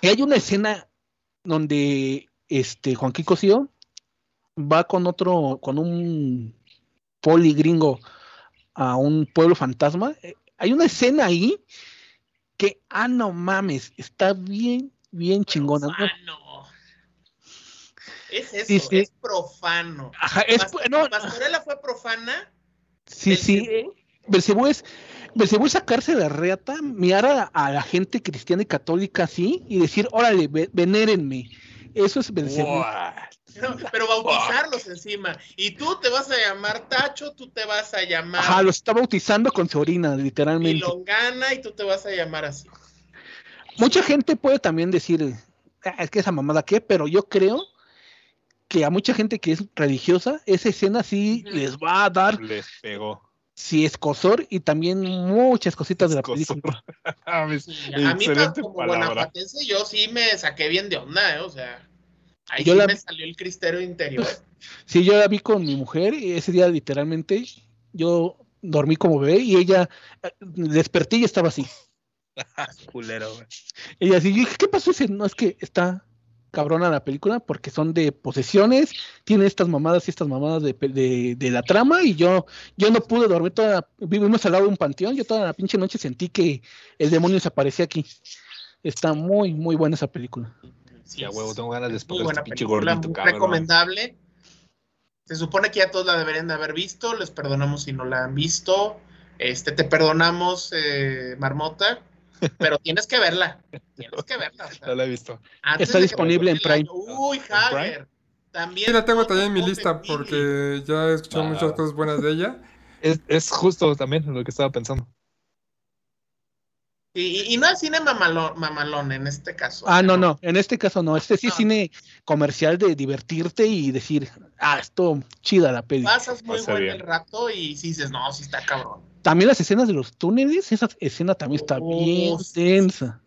Y hay una escena donde este Juan Kiko Cosío va con otro, con un poli gringo a un pueblo fantasma. Eh, Hay una escena ahí que, ah, no mames, está bien, bien chingona. ¿no? Profano. Es eso, Sí, sí. es profano. Ajá, es, no, Pastorela fue profana. sí, sí. Belcebú. Belcebú es, Belcebú es sacarse de reata, mirar a, a la gente cristiana y católica así y decir, órale, ve- venérenme. Eso es Belcebú. What? No, pero bautizarlos encima. Y tú te vas a llamar Tacho, tú te vas a llamar Ajá, lo está bautizando con su orina, literalmente. Milongana y tú te vas a llamar así. Mucha gente puede también decir, "Ah, es que esa mamada qué, pero yo creo que a mucha gente que es religiosa, esa escena sí les va a dar Les pegó. sí escosor y también muchas cositas de la película. A mí, Excelente como palabra. guanajuatense, yo sí me saqué bien de onda, ¿eh? O sea, ahí Yo sí la- me salió el cristero interior. Sí, yo la vi con mi mujer y ese día literalmente yo dormí como bebé y ella eh, desperté y estaba así. Culero, güey. Ella así, ¿qué pasó? Dice, no, es que está cabrona la película porque son de posesiones, tiene estas mamadas y estas mamadas de, de, de la trama y yo, yo no pude dormir toda, vivimos al lado de un panteón, yo toda la pinche noche sentí que el demonio se aparecía aquí. Está muy, muy buena esa película. Sí, Ya, huevo, tengo ganas de buena este pinche película, gordito, cabrón. recomendable. Se supone que ya todos la deberían de haber visto, les perdonamos si no la han visto. Este, te perdonamos, eh, Marmota, pero tienes que verla. Tienes que verla. o sea, No la he visto. antes Está disponible en Prime. año. Uy, Hager. También. Sí, la tengo también en mi lista porque ya he escuchado Ah. muchas cosas buenas de ella. Es, es justo también lo que estaba pensando. Y, y- no es cine mamalón, mamalón en este caso. Ah, no, no, en este caso no, este sí es cine comercial de divertirte y decir, ah, esto chida la peli. Pasas muy Pasa buen el rato y si dices, no, sí está cabrón. También las escenas de los túneles, esa escena también está Oh, bien sí. tensa.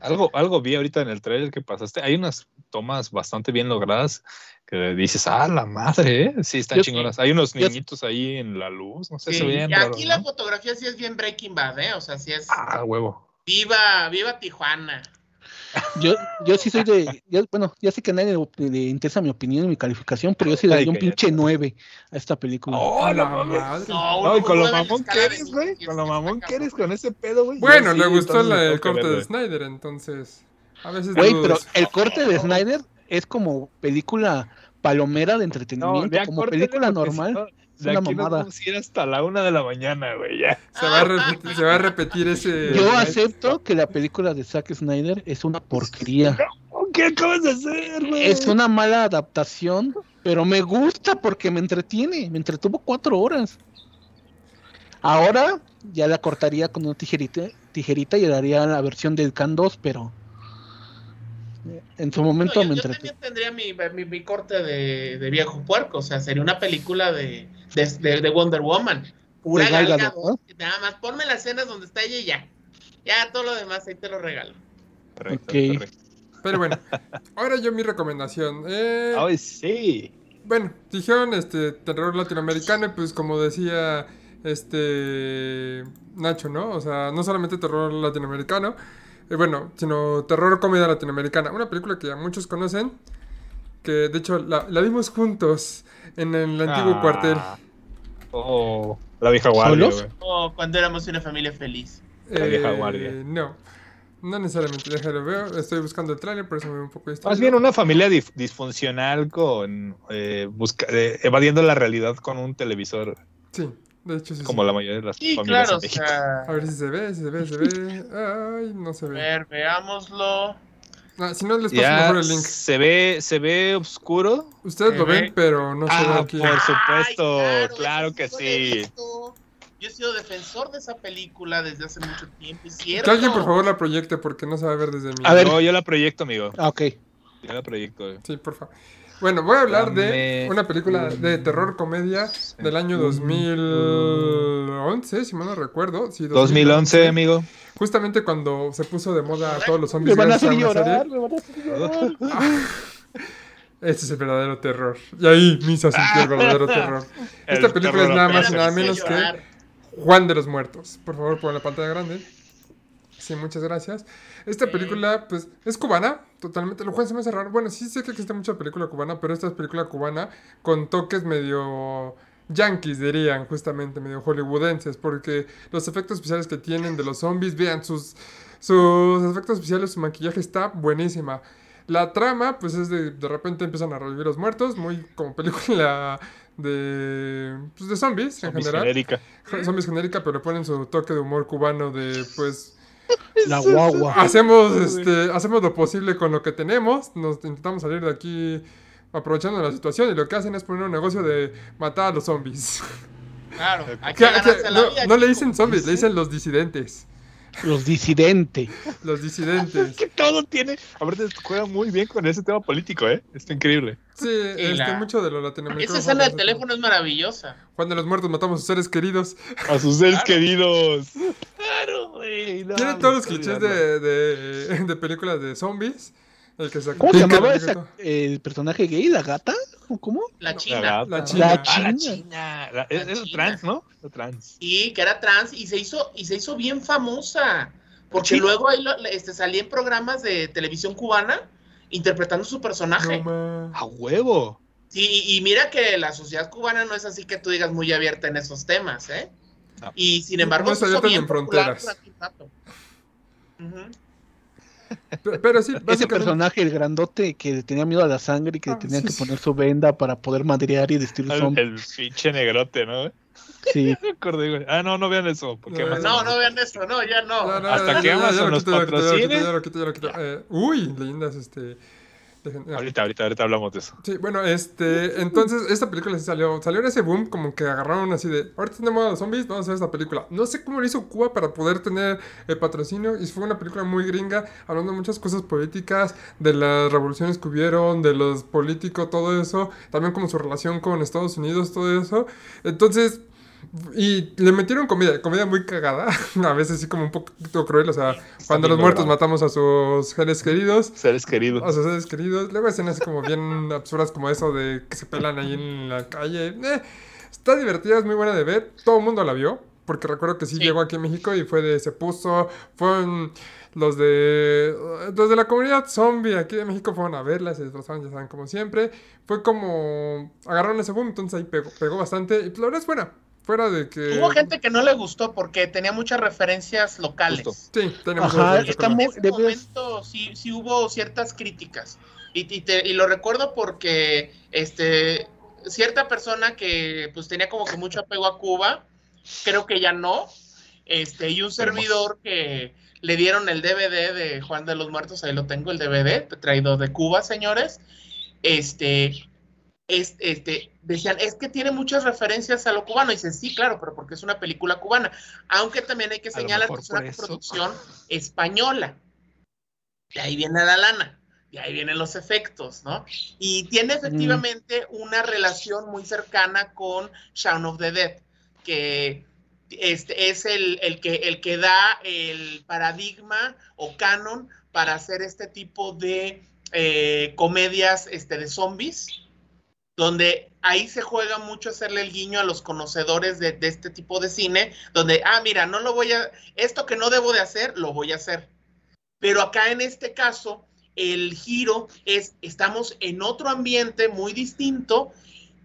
Algo, algo vi ahorita en el trailer que pasaste. Hay unas tomas bastante bien logradas que dices, ah, la madre, ¿eh? Sí, están Yo- chingonas. Hay unos yo- niñitos ahí en la luz, no sé, Sí, se veían y aquí la fotografía sí es bien Breaking Bad, ¿eh? O sea, sí es Ah, huevo. Viva, viva Tijuana. Yo, yo sí soy de, yo- bueno, ya sé que a nadie le, le interesa mi opinión y mi calificación, pero yo sí le doy un pinche 9 a esta película. Oh, la madre. No, con lo mamón que eres, güey. Con lo mamón que eres con ese pedo, güey. Bueno, le gustó la- el corte ver, de Snyder, entonces. A veces Güey, pero el corte de Snyder es como película palomera de entretenimiento, como película normal. De una aquí nos mamada. vamos a ir hasta la una de la mañana, güey, ya. Se va, a repetir, se va a repetir ese... Yo acepto que la película de Zack Snyder es una porquería. ¿Qué acabas de hacer, güey? Es una mala adaptación, pero me gusta porque me entretiene. Me entretuvo cuatro horas. Ahora ya la cortaría con una tijerita, tijerita y le haría la versión del Can 2, pero en su momento No, yo, me yo también tendría mi, mi- mi corte de, de viejo puerco, o sea, sería una película de, de, de- de Wonder Woman. Pura De Gal Gal Gadot, Gadot, Nada más ponme las escenas donde está ella y ya. Ya todo lo demás ahí te lo regalo. Correcto. Pero bueno, ahora yo mi recomendación. Eh, Ay, sí. Bueno, dijeron este terror latinoamericano y pues como decía este Nacho, ¿no? O sea, no solamente terror latinoamericano, eh, bueno, sino terror comedia latinoamericana. Una película que ya muchos conocen, que de hecho la, la vimos juntos en el antiguo Ah. cuartel. Oh, la vieja guardia, ¿Solos? güey. O cuando éramos una familia feliz. La vieja Eh, guardia. No, no necesariamente, déjalo veo. Estoy buscando el tráiler, por eso me veo un poco distraído. Más bien una familia dif- disfuncional con eh, busca- eh, evadiendo la realidad con un televisor, Sí, de hecho sí. como sí. la mayoría de las Sí, familias claro, en o México. A sea. ver si se ve, si se ve, se ve. Ay, no se A ve. ver, veámoslo. Ah, si no les paso Ya mejor el link. se ve, se ve oscuro. Ustedes Se lo ve. ven, pero no se ve Ah, aquí. por supuesto, Ay, claro eso que sí. Yo he sido defensor de esa película desde hace mucho tiempo, es Que cierto. alguien por favor la proyecte porque no se va a ver desde mi. A ver. Yo, yo la proyecto, amigo. Ah, ok. Yo la proyecto. Sí, por favor. Bueno, voy a hablar de una película de terror comedia del año 2011, si mal no recuerdo. Sí, 2011, amigo. Justamente cuando se puso de moda todos los zombies. Me van a hacer llorar, me van a hacer llorar. Este es el verdadero terror. Y ahí Misa sintió el verdadero terror. Esta El película es nada más y nada me menos que. Juan de los Muertos. Por favor, pon la pantalla grande. Sí, muchas gracias. Esta película, pues, es cubana, totalmente. Lo cual se me hace raro. Bueno, sí sé que existe mucha película cubana, pero esta es película cubana con toques medio yankees, dirían, justamente, medio hollywoodenses, porque los efectos especiales que tienen de los zombies, vean, sus, sus efectos especiales, su maquillaje está buenísima. La trama, pues es de, de repente empiezan a revivir los muertos, muy como película de, pues, de zombies, en general. genérica. Zombies genérica, pero le ponen su toque de humor cubano de, pues, La guagua. hacemos, este, hacemos lo posible con lo que tenemos, nos intentamos salir de aquí aprovechando la situación y lo que hacen es poner un negocio de matar a los zombies. Claro, hay que que- no, vida, no le dicen zombies, le dicen los disidentes. Los disidentes. Los disidentes. Que todo tiene. Aparte, juega muy bien con ese tema político, ¿eh? Está increíble. Sí, este, la- mucho de lo latinoamericano. Esa escena del teléfono es maravillosa. Juan de los muertos matamos a sus seres queridos. A sus seres Claro. queridos. Claro, güey. no, Tiene todos los clichés de, de, de películas de zombies. El que se ¿Cómo se llamaba el esa, gato. el personaje gay? ¿La gata? ¿O ¿Cómo? La La china. La La china. Ah, la china. china. La- es, La es china. trans, ¿no? La trans. Y que era trans y se hizo, y se hizo bien famosa. Porque Sí. luego ahí lo- este, salía en programas de televisión cubana interpretando su personaje. No. A huevo. Sí, y mira que la sociedad cubana no es así que tú digas muy abierta en esos temas, ¿eh? No. Y sin embargo, No se hizo bien en fronteras. rato. Pero sí, Ese personaje, el grandote, que tenía miedo a la sangre y que Ah, sí, que sí. poner su venda para poder madrear y destruir El, zombies. el pinche negrote, ¿no? Sí. Me acordé, güey. Ah, no, no vean eso. Porque No, No, no vean eso, no, ya no. Ya, no, Hasta que Amazon lo nos quito, ya lo quito, ya lo quito, patrocine. Eh, uy, leyendas, este. Ah. Ahorita, ahorita, ahorita hablamos de eso. Sí, bueno, este, entonces esta película sí salió, salió en ese boom como que agarraron así de, ahorita tenemos a los zombies, vamos a hacer esta película. No sé cómo lo hizo Cuba para poder tener el patrocinio y fue una película muy gringa, hablando de muchas cosas políticas, de las revoluciones que hubieron, de los políticos, todo eso, también como su relación con Estados Unidos, todo eso. Entonces, y le metieron comedia, comedia muy cagada, a veces sí como un poquito cruel, o sea, cuando los muertos matamos a sus seres queridos. Seres queridos. A sus seres queridos. Luego escenas como bien absurdas como eso de que se pelan ahí en la calle. Eh, está divertida, es muy buena de ver. Todo el mundo la vio. Porque recuerdo que sí, Sí. llegó aquí a México y fue de se puso. Fueron los de. Los de la comunidad zombie aquí de México fueron a verla, se disfrazaron, ya saben, como siempre. Fue como. Agarraron ese boom, entonces ahí pegó, pegó bastante. Y la verdad es buena. Fuera de que... Hubo gente que no le gustó porque tenía muchas referencias locales. Justo. Sí, tenemos... Ajá, En ese momento sí, sí hubo ciertas críticas. Y, y te- y lo recuerdo porque este, cierta persona que pues tenía como que mucho apego a Cuba, creo que ya no. Este, y un servidor que le dieron el DVD de Juan de los Muertos, ahí lo tengo, el DVD, traído de Cuba, señores. Este, es- este, decían, es que tiene muchas referencias a lo cubano. Y dicen, sí, claro, pero porque es una película cubana. Aunque también hay que señalar que es una eso. producción española. De ahí viene la lana, de ahí vienen los efectos, ¿no? Y tiene efectivamente una relación muy cercana con Shaun of the Dead, que este es el, el que, el que da el paradigma o canon para hacer este tipo de eh, comedias este, de zombies, donde ahí se juega mucho hacerle el guiño a los conocedores de, este tipo de cine, donde, ah, mira, no lo voy a, esto que no debo de hacer, lo voy a hacer. Pero acá en este caso, el giro es, estamos en otro ambiente muy distinto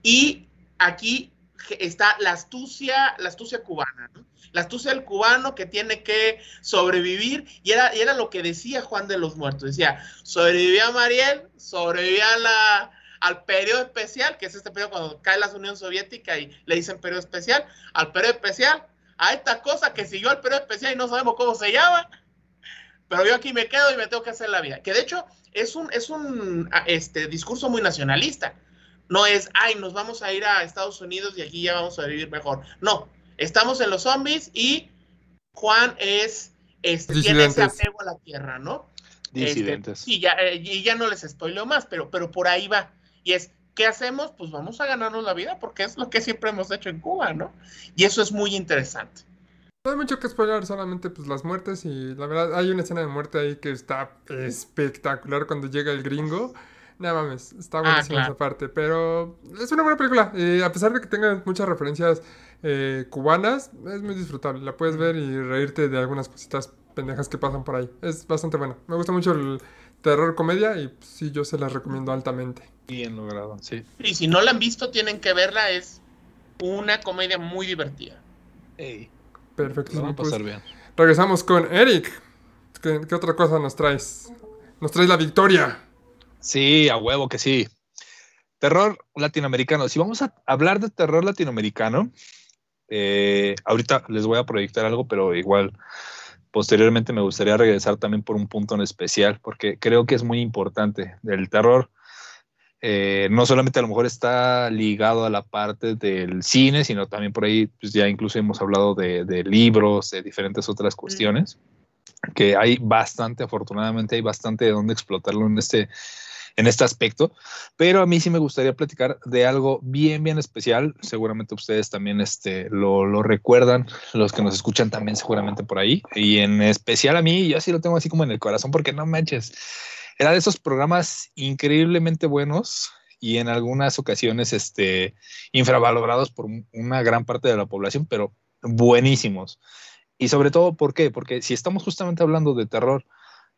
y aquí está la astucia, la astucia cubana, ¿no? La astucia del cubano que tiene que sobrevivir, y era, y era lo que decía Juan de los Muertos, decía, sobrevivía Mariel, sobrevivía la, al periodo especial, que es este periodo cuando cae la Unión Soviética y le dicen periodo especial, al periodo especial, a esta cosa que siguió al periodo especial y no sabemos cómo se llama, pero yo aquí me quedo y me tengo que hacer la vida. Que de hecho es un, es un ah, este, discurso muy nacionalista. No es, ay, nos vamos a ir a Estados Unidos y aquí ya vamos a vivir mejor. No, estamos en los zombies y Juan es, este, tiene ese Disidentes. apego a la tierra, ¿no? Disidentes. Este, ya, eh, y ya no les spoileo más, pero, pero por ahí va. Y es, ¿qué hacemos? Pues vamos a ganarnos la vida porque es lo que siempre hemos hecho en Cuba, ¿no? Y eso es muy interesante. No hay mucho que spoiler, solamente pues las muertes y la verdad hay una escena de muerte ahí que está espectacular cuando llega el gringo. No mames, está buenísima claro. esa parte, pero es una buena película. Y a pesar de que tenga muchas referencias eh, cubanas, es muy disfrutable. La puedes ver y reírte de algunas cositas pendejas que pasan por ahí. Es bastante buena. Me gusta mucho el terror comedia y pues, sí, yo se las recomiendo altamente. Bien logrado, sí. Y si no la han visto, tienen que verla. Es una comedia muy divertida. Ey, Perfecto. vamos a pues, pasar bien. regresamos con Eric. ¿Qué, qué otra cosa nos traes? Nos traes la victoria. Sí, a huevo que sí. Terror latinoamericano. Si vamos a hablar de terror latinoamericano, eh, ahorita les voy a proyectar algo, pero igual posteriormente me gustaría regresar también por un punto en especial, porque creo que es muy importante. El terror eh, no solamente a lo mejor está ligado a la parte del cine, sino también por ahí, pues ya incluso hemos hablado de, de libros, de diferentes otras cuestiones, que hay bastante, afortunadamente hay bastante de dónde explotarlo en este, en este aspecto, pero a mí sí me gustaría platicar de algo bien, bien especial. Seguramente ustedes también este, lo, lo recuerdan, los que nos escuchan también seguramente por ahí, y en especial a mí, yo sí lo tengo así como en el corazón, porque no manches, era de esos programas increíblemente buenos y en algunas ocasiones este, infravalorados por una gran parte de la población, pero buenísimos. Y sobre todo, ¿por qué? Porque si estamos justamente hablando de terror,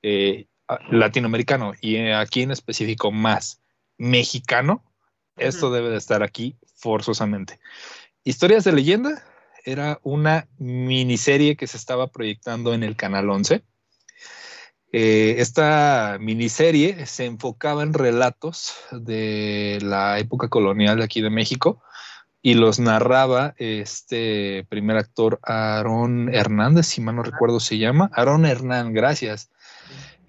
eh, latinoamericano y aquí en específico más mexicano, esto debe de estar aquí forzosamente. Historias de leyenda era una miniserie que se estaba proyectando en el Canal 11. Eh, esta miniserie se enfocaba en relatos de la época colonial de aquí de México y los narraba este primer actor Aarón Hernández, si mal no recuerdo se llama, Aarón Hernán, gracias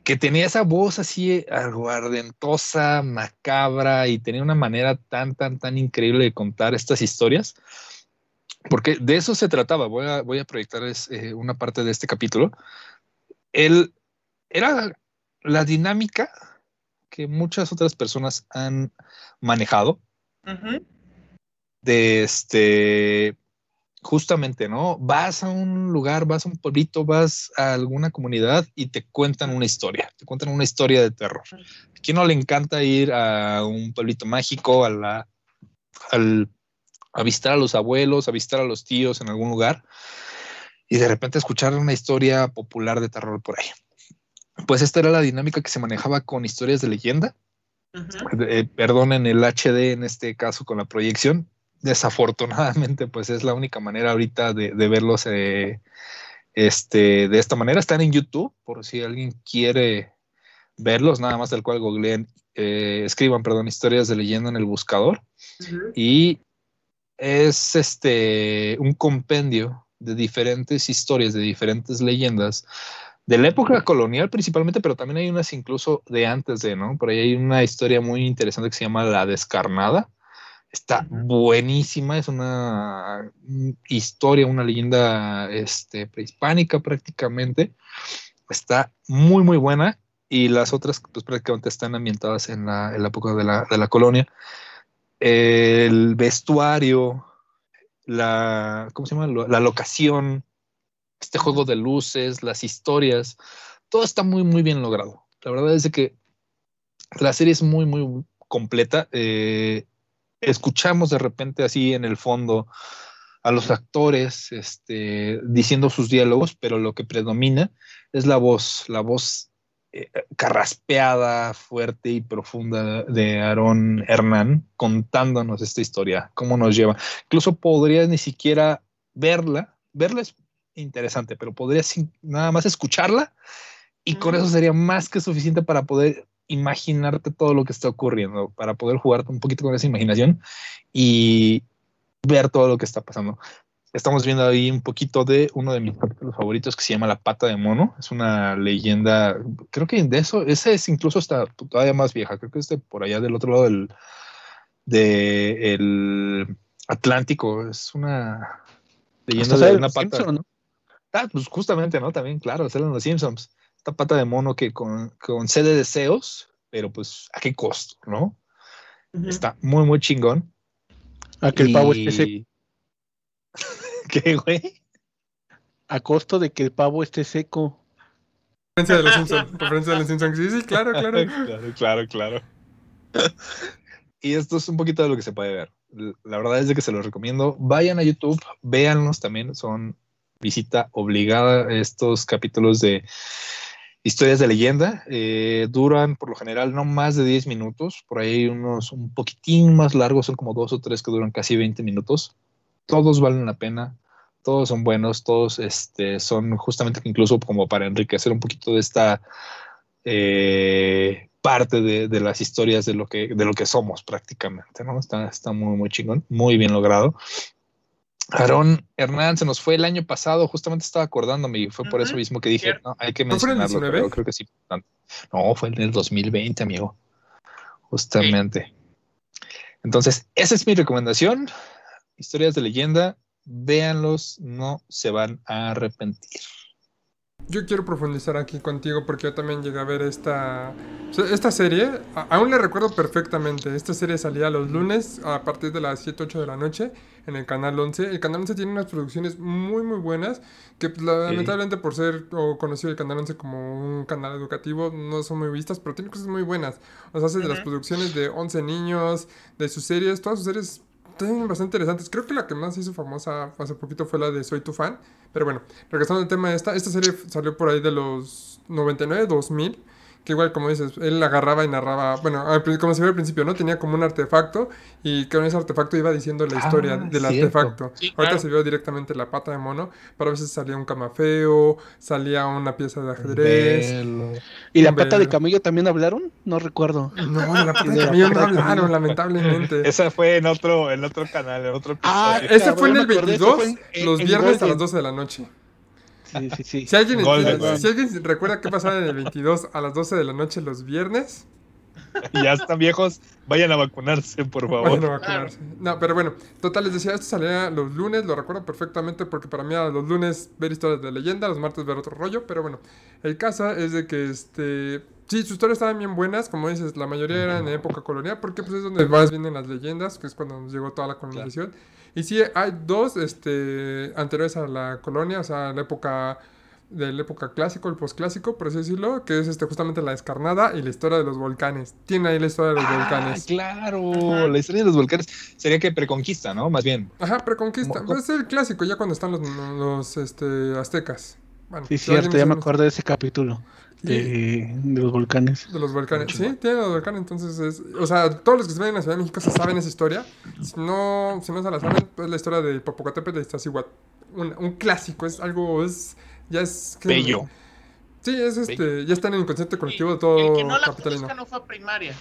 que tenía esa voz así aguardentosa, macabra y tenía una manera tan, tan, tan increíble de contar estas historias. Porque de eso se trataba. Voy a, voy a proyectarles eh, una parte de este capítulo. Él era la dinámica que muchas otras personas han manejado Uh -huh. de este justamente, ¿no? Vas a un lugar, vas a un pueblito, vas a alguna comunidad y te cuentan una historia, te cuentan una historia de terror. ¿A quién no le encanta ir a un pueblito mágico, a la, al, a visitar a los abuelos, a visitar a los tíos en algún lugar y de repente escuchar una historia popular de terror por ahí? Pues esta era la dinámica que se manejaba con historias de leyenda. Uh -huh. eh, perdonen el HD en este caso con la proyección, desafortunadamente, pues es la única manera ahorita de, de verlos eh, este, de esta manera. Están en YouTube, por si alguien quiere verlos, nada más del cual googleen, eh, escriban, perdón, historias de leyenda en el buscador. Y es este un compendio de diferentes historias, de diferentes leyendas de la época colonial principalmente, pero también hay unas incluso de antes de, ¿no? Por ahí hay una historia muy interesante que se llama La Descarnada. Está buenísima, es una historia, una leyenda este, prehispánica prácticamente. Está muy, muy buena y las otras pues prácticamente están ambientadas en la, época de la, de la, colonia. El vestuario, la, ¿cómo se llama? La locación, este juego de luces, las historias, todo está muy, muy bien logrado. La verdad es que la serie es muy, muy completa. Eh, escuchamos de repente así en el fondo a los actores este, diciendo sus diálogos, pero lo que predomina es la voz, la voz eh, carraspeada, fuerte y profunda de Aarón Hernán contándonos esta historia, cómo nos lleva. Incluso podrías ni siquiera verla, verla es interesante, pero podrías nada más escucharla y con eso sería más que suficiente para poder imaginarte todo lo que está ocurriendo, para poder jugarte un poquito con esa imaginación y ver todo lo que está pasando. Estamos viendo ahí un poquito de uno de mis capítulos favoritos que se llama La pata de mono. Es una leyenda, creo que de eso, ese es incluso hasta todavía más vieja, creo que es de por allá del otro lado del de el Atlántico. Es una leyenda de una pata. ¿no? Ah, pues justamente, ¿no? También, claro, salen los Simpsons. Esta pata de mono que con, con de deseos, pero pues a qué costo, ¿no? Está muy, muy chingón. A que el pavo esté seco. ¿Qué, güey? A costo de que el pavo esté seco. Referencia de los Simpsons. Referencia de los Simpsons. Sí, sí, claro, claro. claro, claro, claro. y esto es un poquito de lo que se puede ver. La verdad es de que se los recomiendo. Vayan a YouTube, véanlos también. Son visita obligada estos capítulos de historias de leyenda. Eh, duran por lo general no más de 10 minutos, por ahí unos un poquitín más largos, son como dos o tres que duran casi 20 minutos. Todos valen la pena, todos son buenos, todos este, son justamente incluso como para enriquecer un poquito de esta eh, parte de, las historias de lo que, de lo que somos prácticamente, ¿no? Está, está muy, muy chingón, muy bien logrado. Aarón Hernán se nos fue el año pasado, justamente estaba acordándome y fue por eso mismo que dije, no, hay que mencionarlo, pero creo que sí. No, fue en el 2020, amigo. Justamente. Entonces, esa es mi recomendación. Historias de leyenda, véanlos, no se van a arrepentir. Yo quiero profundizar aquí contigo porque yo también llegué a ver esta, esta serie. aún le recuerdo perfectamente. Esta serie salía los lunes a partir de las 7, 8 de la noche en el canal 11. El canal 11 tiene unas producciones muy, muy buenas que pues, lamentablemente por ser o conocido el canal 11 como un canal educativo no son muy vistas, pero tiene cosas muy buenas. O sea, hace de las producciones de 11 niños, de sus series, todas sus series tienen bastante interesantes. Creo que la que más hizo famosa hace poquito fue la de Soy tu fan. Pero bueno, regresando al tema de esta, esta serie salió por ahí de los 99, 2000 que igual como dices, él agarraba y narraba, bueno, como se ve al principio, ¿no? Tenía como un artefacto y con ese artefacto iba diciendo la historia ah, del artefacto. Ahorita se vio directamente la pata de mono, pero a veces salía un camafeo, salía una pieza de ajedrez. ¿Y la pata de camello también hablaron? No recuerdo. No, la pata de camello no hablaron, lamentablemente. Esa fue en otro, en otro canal, en otro Ah, ese fue en el 22, los viernes a las 12 de la noche. Si alguien, recuerda qué pasaba en el 22 a las 12 de la noche los viernes. Y ya están viejos, vayan a vacunarse, por favor. Vayan a vacunarse. No, pero bueno, total, les decía, esto salía los lunes, lo recuerdo perfectamente porque para mí era los lunes ver historias de leyenda, los martes ver otro rollo, pero bueno, el caso es de que este... Sí, sus historias estaban bien buenas, como dices, la mayoría eran en época colonial, porque pues es donde más vienen las leyendas, que es cuando nos llegó toda la colonización. Y sí, hay dos este, anteriores a la colonia, o sea, la época de la época clásico, el posclásico, por así decirlo, que es este, justamente la descarnada y la historia de los volcanes. Tiene ahí la historia de los ah, volcanes. Claro, la historia de los volcanes sería que preconquista, ¿no? Más bien. Ajá, preconquista. Pues es el clásico, ya cuando están los, los este, aztecas. Bueno, sí, cierto, ya me acuerdo de ese capítulo. De, de los volcanes. De los volcanes. Mucho Sí, tiene los volcanes. Entonces, es, o sea, todos los que se ven en la Ciudad de México se saben esa historia. Si no, si no se la saben, pues la historia de Popocatépetl de Iztaccíhuatl. Un, un clásico, es algo, es, ya es... que- Bello. Sí, es este, ya está en el inconsciente colectivo de el todo que no la capitalino. no fue a primaria.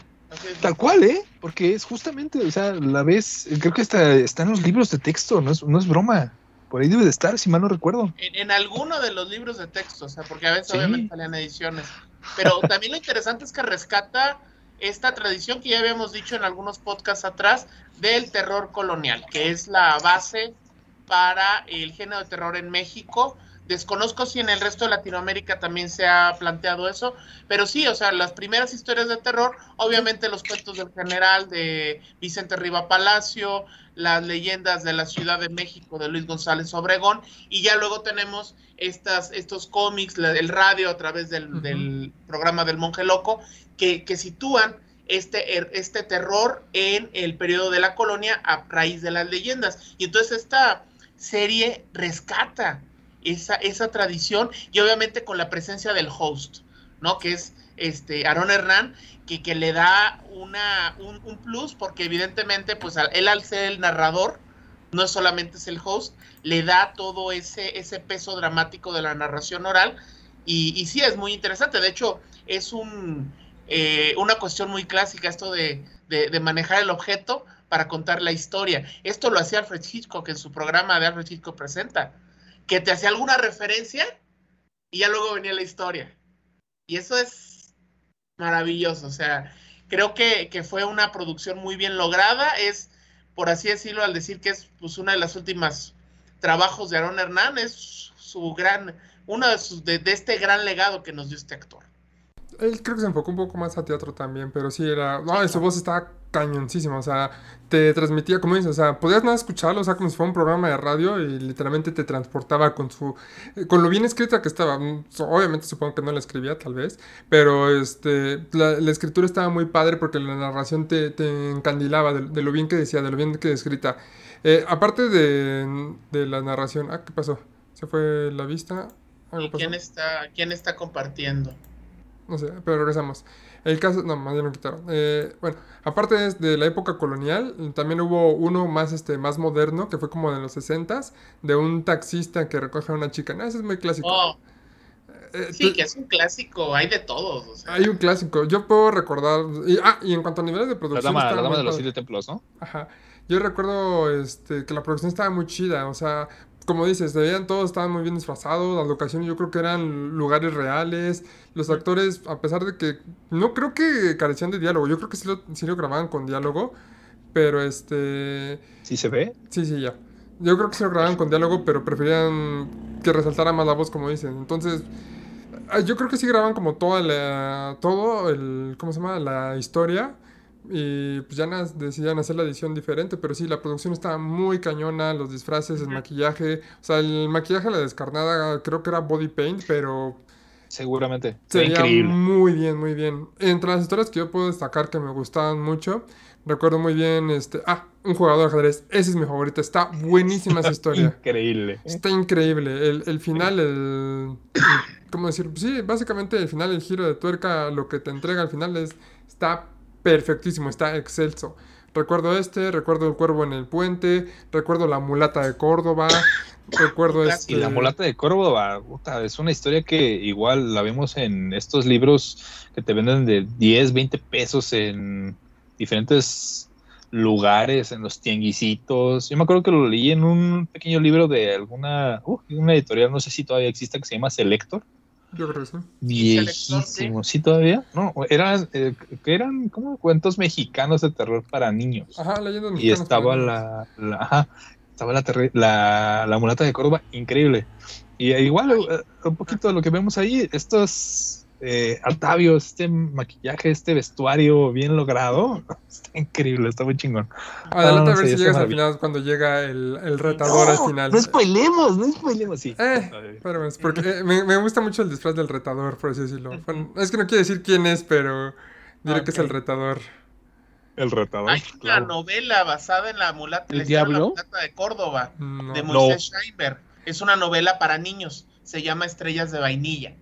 Tal cual, ¿eh? Porque es justamente, o sea, la vez, creo que hasta está en los libros de texto, no es, no es broma. Por ahí debe de estar, si mal no recuerdo. En, en alguno de los libros de texto, o sea, porque a veces Sí. obviamente salían ediciones. Pero también lo interesante es que rescata esta tradición que ya habíamos dicho en algunos podcasts atrás del terror colonial, que es la base para el género de terror en México. Desconozco si en el resto de Latinoamérica también se ha planteado eso, pero sí, o sea, las primeras historias de terror, obviamente los cuentos del general de Vicente Riva Palacio, las leyendas de la Ciudad de México de Luis González Obregón, y ya luego tenemos estas, estos cómics, el radio a través del, del programa del Monje Loco, que, que sitúan este, er- este terror en el periodo de la colonia a raíz de las leyendas. Y entonces esta serie rescata esa, esa tradición y obviamente con la presencia del host, ¿no? Que es este Aaron Hernán, que, que le da una, un, un plus, porque evidentemente, pues él al ser el narrador, no solamente es el host, le da todo ese, ese peso dramático de la narración oral. Y, y sí, es muy interesante. De hecho, es un, eh, una cuestión muy clásica esto de, de- de manejar el objeto para contar la historia. Esto lo hacía Alfred Hitchcock en su programa de Alfred Hitchcock Presenta, que te hacía alguna referencia y ya luego venía la historia. Y eso es maravilloso. O sea, creo que, que fue una producción muy bien lograda. Es, por así decirlo, al decir que es pues, una de las últimas trabajos de Aaron Hernán, es su gran, uno de, sus, de, de este gran legado que nos dio este actor. Él creo que se enfocó un poco más a teatro también, pero sí era. No, su voz estaba cañoncísima, o sea, te transmitía, como dices, o sea, podías nada escucharlo, o sea, como si fuera un programa de radio y literalmente te transportaba con su. eh, con lo bien escrita que estaba. Mm, Obviamente supongo que no la escribía, tal vez, pero este. La, la escritura estaba muy padre porque la narración te, te encandilaba de, de lo bien que decía, de lo bien que escrita. Eh, aparte de, de la narración. Ah, ¿qué pasó? Se fue la vista. Algo ¿Y pasó. quién está, quién está compartiendo? No sé, pero regresamos. El caso, no, más bien lo quitaron. Eh, bueno, aparte de, de la época colonial, también hubo uno más, este, más moderno, que fue como de los 60s, de un taxista que recoge a una chica. No, ese es muy clásico. Oh, Eh, sí, te- que es un clásico, hay de todos. O sea. Hay un clásico. Yo puedo recordar. Y, ah, y en cuanto a niveles de La producción. dama, estaba la dama de los siete templos, ¿no? Ajá. Yo recuerdo este, que la producción estaba muy chida, o sea, como dices, se veían todos, estaban muy bien disfrazados, las locaciones yo creo que eran lugares reales, los actores, a pesar de que no creo que carecían de diálogo, yo creo que sí lo, sí lo grababan con diálogo, pero este, Sí se ve. sí, sí, ya. Yo creo que sí lo grababan con diálogo, pero preferían que resaltara más la voz, como dicen. Entonces, ah, yo creo que sí graban como toda la, todo el, ¿cómo se llama? La historia. Y pues ya decidían hacer la edición diferente, pero sí, la producción estaba muy cañona, los disfraces, el maquillaje. O sea, el maquillaje, la descarnada, creo que era body paint, pero Seguramente. se Fue veía increíble. muy bien, muy bien. Entre las historias que yo puedo destacar que me gustaban mucho, recuerdo muy bien, este, ah, un jugador de ajedrez, ese es mi favorito, está buenísima esa historia. Increíble. Está increíble. El, el final, el, el- ¿Cómo decir? Sí, básicamente el final, el giro de tuerca, lo que te entrega al final es, está perfectísimo, está excelso. Recuerdo este, recuerdo el cuervo en el puente, recuerdo la mulata de Córdoba, recuerdo este... Y la mulata de Córdoba, puta, es una historia que igual la vemos en estos libros que te venden de 10, 20 pesos en diferentes lugares, en los tianguisitos. Yo me acuerdo que lo leí en un pequeño libro de alguna, uh, una editorial, no sé si todavía existe, que se llama Selector. Yo creo que sí. Viejísimo, ¿sí todavía? No, eran, eh, que eran como cuentos mexicanos de terror para niños. Ajá, leyendas Y mexicanas estaba para la, la- ajá, estaba la, terri- la, la mulata de Córdoba, increíble. Y igual, eh, un poquito de lo que vemos ahí, estos eh, atavios, este maquillaje, este vestuario bien logrado, está increíble, está muy chingón. Adelante Ah, a ver sí, si llegas al final cuando llega el, el retador al final. no spoilemos, no spoilemos, sí. Eh, Pero es porque eh, me, me gusta mucho el disfraz del retador, por así decirlo. Bueno, es que no quiero decir quién es, pero diré que es el retador. El retador. Hay una novela basada en la mulata, ¿El la historia de la diablo? mulata de Córdoba, No. de No. Moisés Scheinberg. Es una novela para niños. Se llama Estrellas de Vainilla.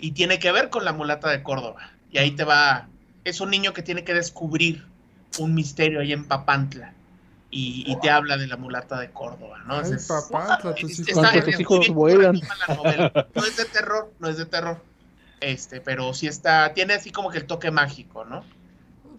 Y tiene que ver con la mulata de Córdoba. Y ahí te va, es un niño que tiene que descubrir un misterio ahí en Papantla. Y, y te habla de la mulata de Córdoba, ¿no? Ay, Es- Papantla, tus hijos. ¿Cuántos es- hijos es- vuelan? la novela. No es de terror, no es de terror. Este, pero sí está, tiene así como que el toque mágico, ¿no?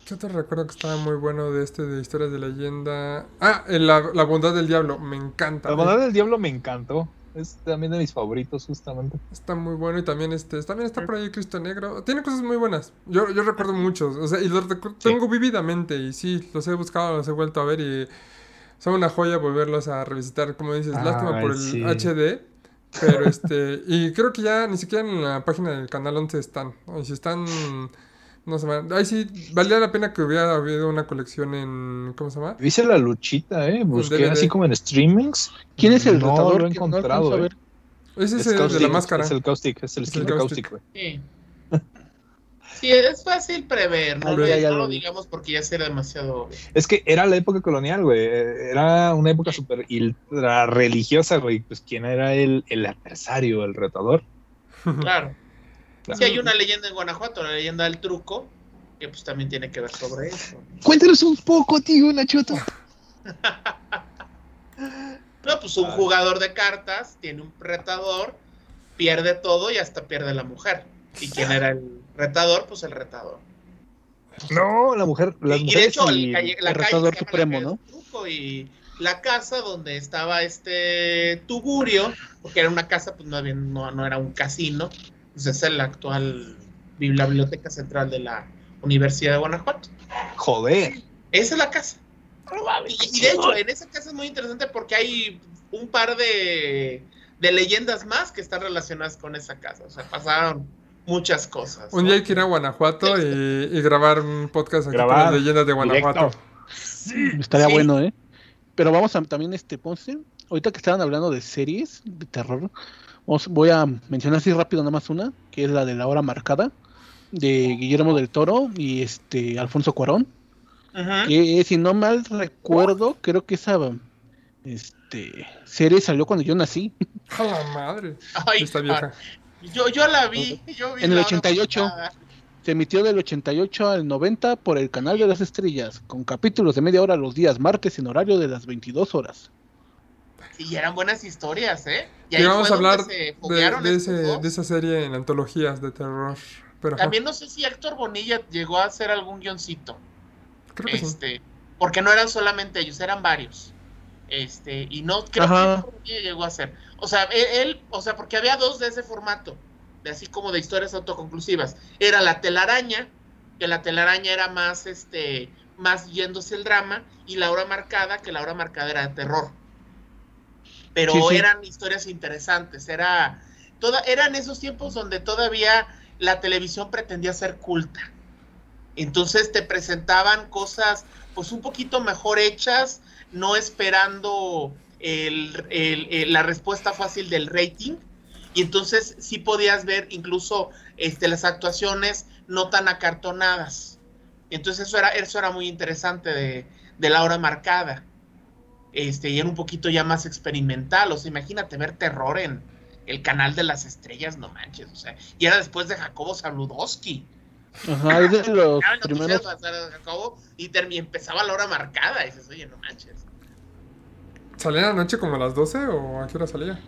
Yo te recuerdo que estaba muy bueno de este de historias de leyenda. Ah, el- la, la bondad del diablo, me encanta. La bondad del diablo me encantó. Es también de mis favoritos, justamente. Está muy bueno y también este también está por ahí Cristo Negro. Tiene cosas muy buenas. Yo, yo recuerdo muchos, o sea, y los recu- Sí. tengo vívidamente y sí, los he buscado, los he vuelto a ver y son una joya volverlos a revisitar, como dices, lástima Ay, por el sí. HD, pero este y creo que ya ni siquiera en la página del canal 11 están. Y si están no se van. Ahí sí valía la pena que hubiera habido una colección en ¿cómo se llama? Hice la luchita, ¿eh? Busqué así como en streamings. ¿Quién es el no retador? lo he no encontrado, a ¿eh? ver. Ese es Es el de la Caustic, máscara. Es el Caustic, es el Es el Caustic. Caustic, güey. Sí. Sí, es fácil prever, no, Ah, No, ya, ya no lo digamos porque ya será demasiado obvio. Es que era la época colonial, güey. Era una época súper ultra religiosa, güey. Pues quién era el, el adversario, el retador. Claro. Claro. Sí, hay una leyenda en Guanajuato, la leyenda del truco, que pues también tiene que ver sobre eso. Cuéntanos un poco, tío, Nachoto. No, pues un jugador de cartas tiene un retador, pierde todo y hasta pierde la mujer. ¿Y quién era el retador? Pues el retador. No, la mujer, las y, y de hecho, y- el, calle- la el calle retador la supremo, ¿no? truco y la casa donde estaba este Tugurio, porque era una casa, pues no, había- no, no era un casino, pues es la actual la biblioteca central de la Universidad de Guanajuato. Joder. Esa es la casa. Y, y de hecho, en esa casa es muy interesante porque hay un par de, de leyendas más que están relacionadas con esa casa. O sea, pasaron muchas cosas. Un ¿no? día hay que ir a Guanajuato y, y grabar un podcast aquí Grabar, con las leyendas de Guanajuato. directo. Estaría Sí. bueno, ¿eh? Pero vamos a también, este, Ponce, ahorita que estaban hablando de series de terror, voy a mencionar así rápido nada más una, que es la de La Hora Marcada, de Guillermo del Toro y este Alfonso Cuarón, que si no mal recuerdo, creo que esa este, serie salió cuando yo nací, A la madre. Ay, Esta vieja. Yo, yo la vi. yo vi En el la hora 88. pasada. se emitió del 88 al 90 por el canal de las estrellas, con capítulos de media hora los días martes en horario de las 22 horas. Y eran buenas historias, ¿eh? Y Y ahí vamos a hablar se de, de ese, de esa serie en antologías de terror. Pero También no sé si Héctor Bonilla llegó a hacer algún guioncito. creo que sí. este, porque no eran solamente ellos, eran varios. Este, y no creo Ajá. que Bonilla llegó a hacer. O sea, él, él- o sea, porque había dos de ese formato, de así como de historias autoconclusivas. Era la telaraña, que la telaraña era más, este, más yéndose el drama, y la hora marcada, que la hora marcada era de terror. Pero Sí, sí. eran historias interesantes, era, toda, eran esos tiempos donde todavía la televisión pretendía ser culta. Entonces te presentaban cosas pues un poquito mejor hechas, no esperando el- el- el- la respuesta fácil del rating. Y entonces sí podías ver incluso este, las actuaciones no tan acartonadas. Entonces eso era, eso era muy interesante de, de la hora marcada. Este, y era un poquito ya más experimental. O sea, imagínate ver terror en el canal de las estrellas, no manches. O sea, y era después de Jacobo Saludowski. Ajá, es de los primeros. Jacobo y termi- empezaba la hora marcada. Y dices, oye, no manches. ¿Salía en la noche como a las 12 o a qué hora salía?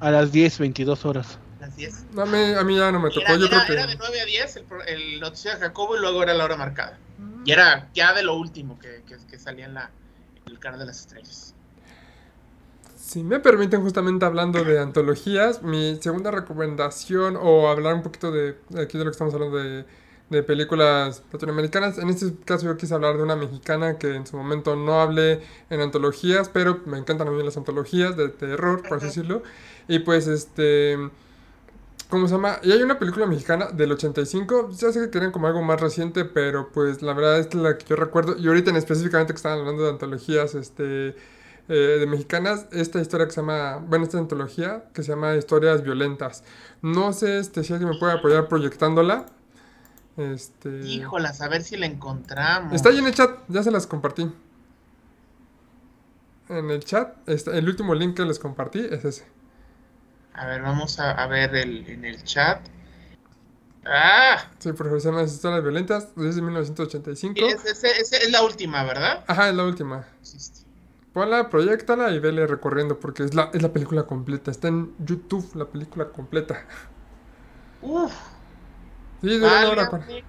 A las 10, 22 horas. Así es. No, a, mí, a mí ya no me tocó, Era, yo era- creo era de que... 9 a 10 el, pro- el noticiero de Jacobo y luego era la hora marcada. Y era ya de lo último que, que- que salía en, la, en el canal de las estrellas. Si me permiten, justamente hablando de antologías, mi segunda recomendación, o hablar un poquito de, aquí de lo que estamos hablando de, de películas latinoamericanas, en este caso yo quise hablar de una mexicana que en su momento no hablé en antologías, pero me encantan a mí las antologías de terror, por así decirlo. Y pues este... ¿Cómo se llama? Y hay una película mexicana del 85, ya sé que querían como algo más reciente, pero pues la verdad es la que yo recuerdo, y ahorita en específicamente que estaban hablando de antologías, este eh, de mexicanas, esta historia que se llama, bueno, esta antología que se llama Historias Violentas. No sé este, si alguien me puede apoyar proyectándola. Este, Híjolas, a ver si la encontramos. está ahí en el chat, ya se las compartí. En el chat, está, el último link que les compartí es ese. A ver, vamos a, a ver el, en el chat. Ah, Sí, Profesionales Historias Violentas, desde 1985. es, es- es- es la última, ¿verdad? Ajá, es la última. Ponla, proyectala y vele recorriendo porque es la, es la película completa. Está en YouTube la película completa. Uf, Sí, de.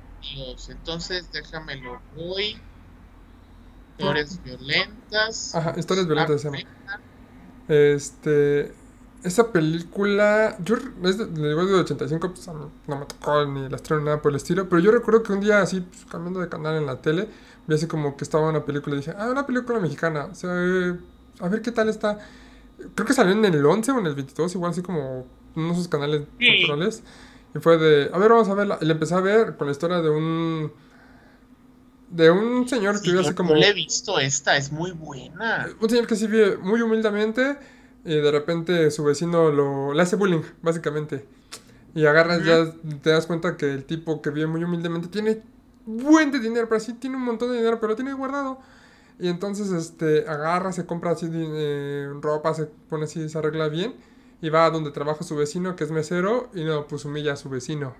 Entonces, déjame lo voy. Historias violentas. Ajá, historias violentas se llama. Este. Esa película. Yo. Es de, es de 85, pues no me tocó ni la estreno ni nada por el estilo. Pero yo recuerdo que un día, así, pues, cambiando de canal en la tele, vi así como que estaba una película y dije, ah, una película mexicana. O sea, eh, a ver qué tal está. Creo que salió en el 11 o en el 22, igual así como uno de canales Sí. culturales. Y fue de, a ver, vamos a verla. Y la empecé a ver con la historia de un. De un señor que vive así como. no la he visto esta, es muy buena. Un señor que sí vive muy humildemente y de repente su vecino lo, le hace bullying, básicamente. Y agarras, ya te das cuenta que el tipo que vive muy humildemente tiene buen de dinero, pero sí tiene un montón de dinero, pero lo tiene guardado. Y entonces este, agarra, se compra así eh, ropa, se pone así, se arregla bien. Y va a donde trabaja su vecino, que es mesero, y no, pues humilla a su vecino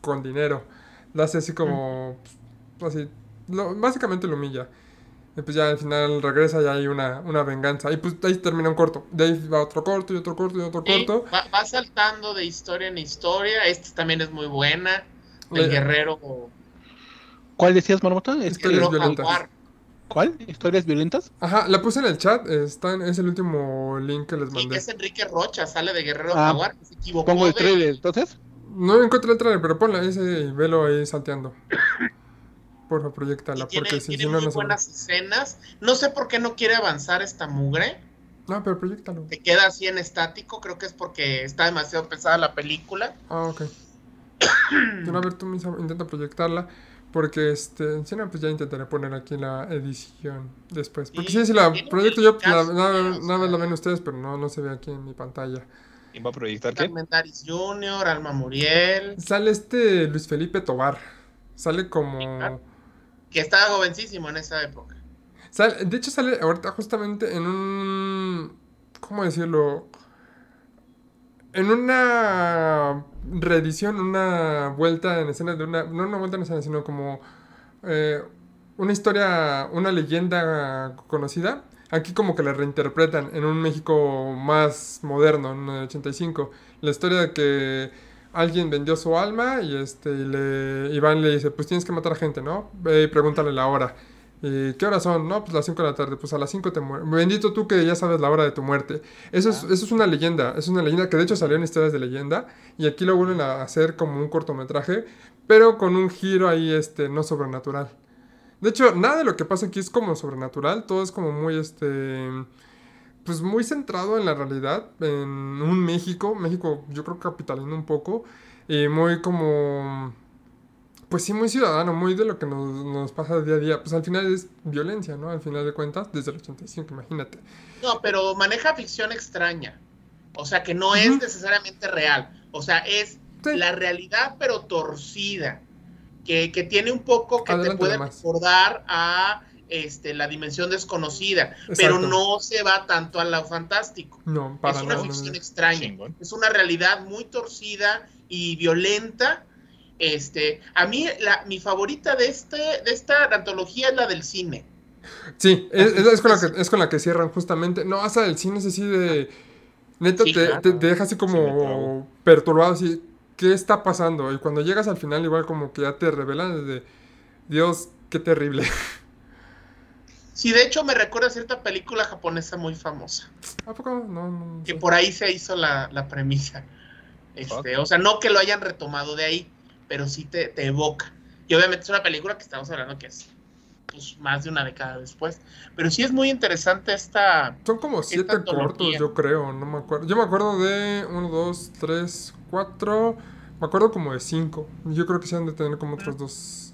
con dinero. Lo hace así como, pues, así, lo- básicamente lo humilla. Y pues ya al final regresa y hay una, una venganza. Y pues ahí termina un corto. De ahí va otro corto y otro corto y otro Sí, corto. va, va saltando de historia en historia. Esta también es muy buena. El Le- guerrero, ¿Cuál decías, Marmota? Historias guerrero violentas. jaguar. ¿Cuál? ¿Historias violentas? Ajá, la puse en el chat. Está en- es el último link que les Sí, mandé. es Enrique Rocha, sale de Guerrero Ah, Jaguar. Se equivocó Pongo el de- trailer, entonces. No encontré el trailer, pero ponla ese y velo ahí salteando. Porfa, y proyectala. tiene, Porque si, tiene si no, muy no buenas escenas. No sé por qué no quiere avanzar esta mugre. No, pero proyectalo. Se queda así en estático. Creo que es porque está demasiado pesada la película. Ah, ok. Yo, a ver, tú Misa, intenta proyectarla. Porque este, si no, pues ya intentaré poner aquí la edición después. Porque Sí, sí, si la proyecto yo, la- nada, nada más la ven ustedes, pero no, no se ve aquí en mi pantalla. ¿Quién va a proyectar qué? Carmentaris Jr., Alma Muriel, Sale este Luis Felipe Tobar. Sale como. que estaba jovencísimo en esa época. Sale- de hecho, sale ahorita justamente en un. ¿Cómo decirlo? En una reedición, una vuelta en escena de una. No una vuelta en escena, sino como. eh, una historia, una leyenda conocida. Aquí como que la reinterpretan en un México más moderno, en el 85. La historia de que alguien vendió su alma y este y le Iván le dice, pues tienes que matar a gente, ¿no? Y pregúntale la hora. ¿Y qué horas son? No, pues las 5 de la tarde. Pues a las 5 te mueres. Bendito tú que ya sabes la hora de tu muerte. Eso es, eso es una leyenda. Es una leyenda que de hecho salió en historias de leyenda. Y aquí lo vuelven a hacer como un cortometraje. Pero con un giro ahí, este, no sobrenatural. De hecho, nada de lo que pasa aquí es como sobrenatural. Todo es como muy, este... Pues muy centrado en la realidad. En un México. México, yo creo capitalino un poco. Y muy como... Pues sí, muy ciudadano, muy de lo que nos, nos pasa día a día. Pues al final es violencia, ¿no? Al final de cuentas, desde el 85, imagínate. No, pero maneja ficción extraña. O sea, que no es necesariamente real. O sea, es Sí. la realidad, pero torcida. Que, que tiene un poco que te puede nomás. recordar a este, la dimensión desconocida. Pero no se va tanto a lo fantástico. No, para es una no, ficción no. extraña. Chingón. Es una realidad muy torcida y violenta. Este, a mí la, mi favorita de este de esta antología es la del cine. Sí, es, es- es con la que, es con la que cierran justamente. No, hasta el cine es así de... Neta, Sí, te, claro. te- te deja así como perturbado, así, ¿qué está pasando? Y cuando llegas al final igual como que ya te revelan de, Dios, qué terrible. Sí, de hecho me recuerda a cierta película japonesa muy famosa, ¿A poco? No, no, no que por ahí se hizo la, la premisa. Este, o sea, no que lo hayan retomado de ahí, pero sí te, te evoca. Y obviamente es una película que estamos hablando que es pues, más de una década después. Pero sí es muy interesante esta... Son como siete antología. cortos, yo creo, no me acuerdo. Yo me acuerdo de uno, dos, tres, cuatro. Me acuerdo como de cinco. Yo creo que se han de tener como otros dos.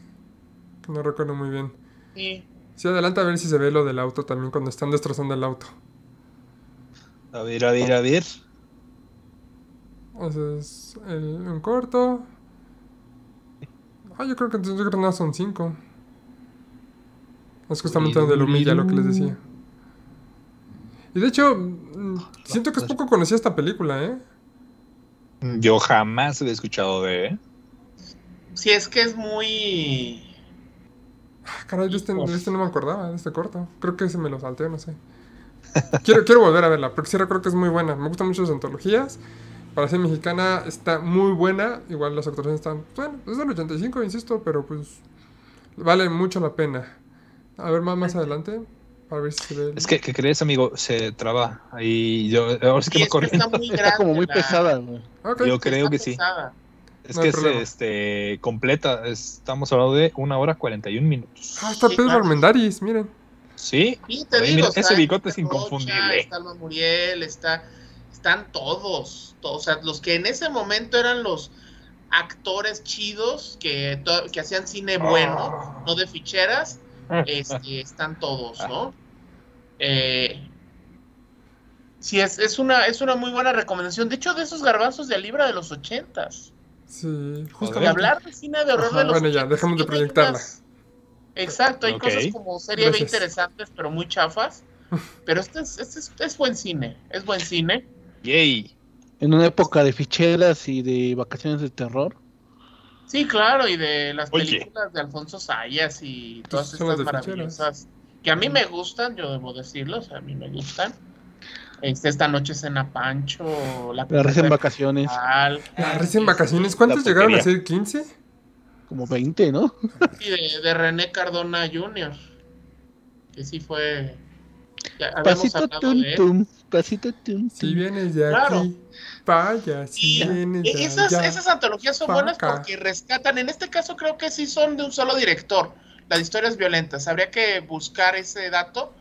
No recuerdo muy bien. Sí, Sí, adelante a ver si se ve lo del auto también cuando están destrozando el auto. A ver, a ver, a ver. Ese es el, un corto. Ah, yo creo que entonces yo creo que nada son cinco. Es justamente donde lo humilla lo que les decía. Y de hecho, mm, siento que es poco conocida esta película, ¿eh? Yo jamás había escuchado de. ¿eh? Sí, es que es muy. Ah, Caray, de este, de este no me acordaba, de este corto. Creo que se me lo salteó, no sé. Quiero, quiero volver a verla, porque sí creo que es muy buena. Me gustan mucho las antologías. Para ser mexicana está muy buena. Igual las actuaciones están. Bueno, es del 85, insisto, pero pues. Vale mucho la pena. A ver más, más adelante. Para ver si se ve. el- Es que, ¿qué crees, amigo? Se traba. Ahí yo, ahora sí que Sí, me acordé. está muy Está como muy la- pesada, güey. Ok. Yo creo está que sí. pesada. Es No que es este, completa. Estamos hablando de una hora 41 minutos. Ah, está Sí, Pedro claro. Armendáriz, miren. Sí, Sí, te digo, mira, está ese bigote es Rocha, inconfundible. Está Alba Muriel, está, están todos, todos, o sea, los que en ese momento eran los actores chidos que, que hacían cine bueno, no de ficheras, este, están todos, ¿no? Eh, sí, es, es, una, es una muy buena recomendación. De hecho, de esos garbanzos de Libra de los ochentas. Sí, Y justamente. hablar de cine de horror Ajá, de los bueno, ya, 80s, dejemos de proyectarla. unas- Exacto, hay cosas como serie B interesantes, pero muy chafas. Pero este es, este es, es buen cine, es buen cine. Yay. En una época de ficheras y de vacaciones de terror. Sí, claro, y de las Oye. películas de Alfonso Sayas y todas estas ficheras. maravillosas que a mí me gustan, yo debo decirlo, o sea, a mí me gustan. Este, esta noche cena Pancho, la La risa en vacaciones. La recién vacaciones, ¿cuántos llegaron a ser? ¿15? Como 20, ¿no? y de, de René Cardona Jr., que sí fue... Ya Pasito hablado tum de él. tum. Tum Si vienes de Claro. aquí, vaya, si Y vienes de esas, allá. esas antologías son buenas acá. porque rescatan, en este caso creo que sí son de un solo director, las historias violentas. Habría que buscar ese dato,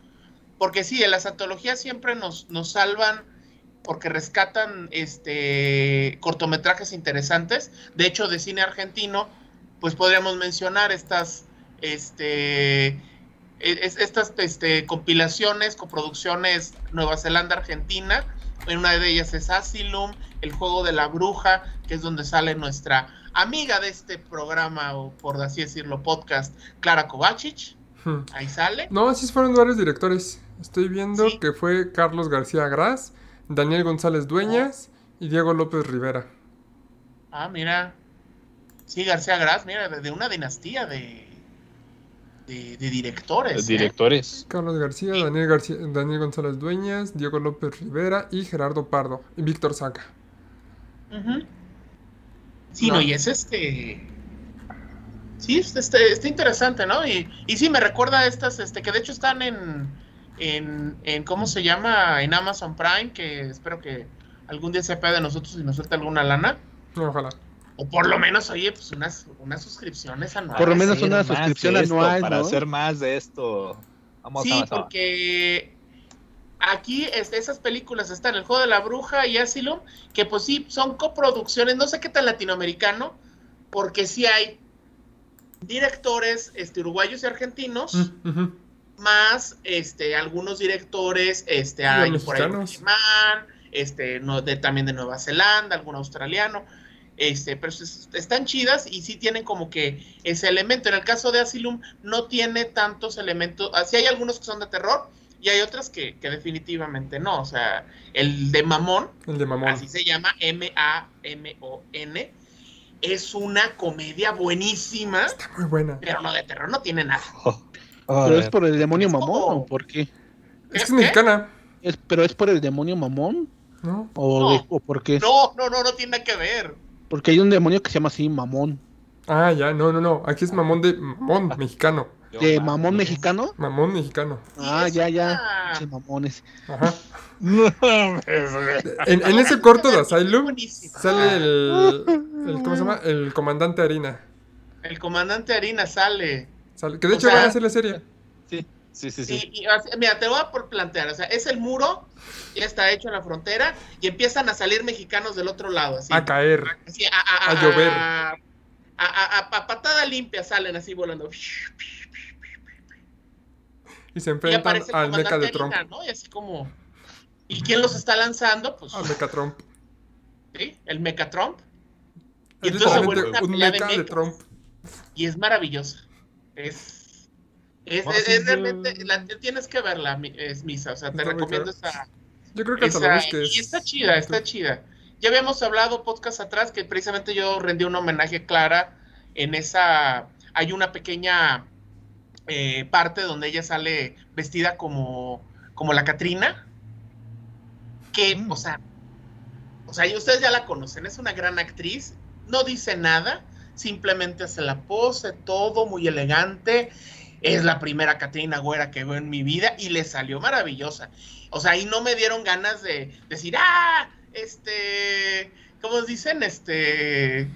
porque sí, en las antologías siempre nos, nos salvan porque rescatan este cortometrajes interesantes. De hecho, de cine argentino, pues podríamos mencionar estas este es- estas este, compilaciones, coproducciones Nueva Zelanda Argentina. En una de ellas es Asylum, El juego de la bruja, que es donde sale nuestra amiga de este programa, o por así decirlo, podcast, Clara Kovacic. Hmm. Ahí sale. No, sí fueron varios directores. Estoy viendo Sí. que fue Carlos García Gras, Daniel González Dueñas y Diego López Rivera. Ah, mira. Sí, García Gras, mira, de, de una dinastía de, de, de directores. ¿eh? directores. Carlos García, Sí. Daniel, García, Daniel González Dueñas, Diego López Rivera y Gerardo Pardo. Y Víctor Saca. Sí, No. no. y es este. Sí, es- este, está interesante, ¿no? Y, y sí, me recuerda a estas, este, que de hecho están en, en, en, ¿cómo se llama? En Amazon Prime, que espero que algún día se apiade de nosotros y nos suelte alguna lana. Ojalá. O por lo menos, oye, pues unas, unas suscripciones anuales. Por lo menos una suscripción anual, Para ¿no? hacer más de esto. Vamos Sí, a avanzar. porque aquí este, esas películas están El Juego de la Bruja y Asylum, que pues sí, son coproducciones, no sé qué tan latinoamericano, porque sí hay directores este, uruguayos y argentinos, Mm, más este, algunos directores, este, hay por ahí alemán, este, no, de, también de Nueva Zelanda, algún australiano, este, pero es- están chidas y sí tienen como que ese elemento. En el caso de Asylum no tiene tantos elementos, así hay algunos que son de terror y hay otras que, que definitivamente no, o sea, el de Mamón, El de Mamón. así se llama, M-A-M-O-N, es una comedia buenísima, Está muy buena. pero no de terror, no tiene nada. A Pero es ver, por el demonio Es mamón, como- ¿o por qué? Es mexicana, Es, ¿Pero es por el demonio mamón? ¿no? ¿O, No. de- o por qué? No, no, no, no tiene nada que ver. Porque hay un demonio que se llama así, mamón. Ah, ya, no, no, no. Aquí es mamón de mamón mexicano. yo, ¿De mamón mexicano? Mamón mexicano. Ah, ya, ya. Pinches mamones. Ajá. No mames. En, en ese corto de Asylum sale el, el. ¿Cómo se llama? El comandante Harina. El comandante Harina sale. Sale- que de O hecho sea- van a hacer la serie. Sí, sí, sí. Y, y, mira, te voy a por plantear, o sea, es el muro, ya está hecho en la frontera, y empiezan a salir mexicanos del otro lado, así. A caer. así, a, a- a a- llover. A, a- a- a patada limpia salen así volando. Y se Y enfrentan aparece el al meca de Trump. ¿no? Y así como. ¿Y quién los está lanzando? Pues Al meca Trump. sí, el meca Trump. Y Es entonces se vuelve una un pelea de meca de mecas. Trump. Y es maravillosa. Es. Es, realmente. la- tienes que verla, es misa. O sea, te recomiendo esa. Yo creo que hasta esa- lo busques. y está chida, está chida. Ya habíamos hablado podcast atrás que precisamente yo rendí un homenaje a Clara en esa, hay una pequeña eh, parte donde ella sale vestida como, como la Catrina, que, Mm. o sea, o sea, y ustedes ya la conocen, es una gran actriz, no dice nada, simplemente hace la pose, todo muy elegante. Es la primera Catrina Güera que veo en mi vida y le salió maravillosa. O sea, ahí no me dieron ganas de decir, ah, este, ¿cómo dicen? Este,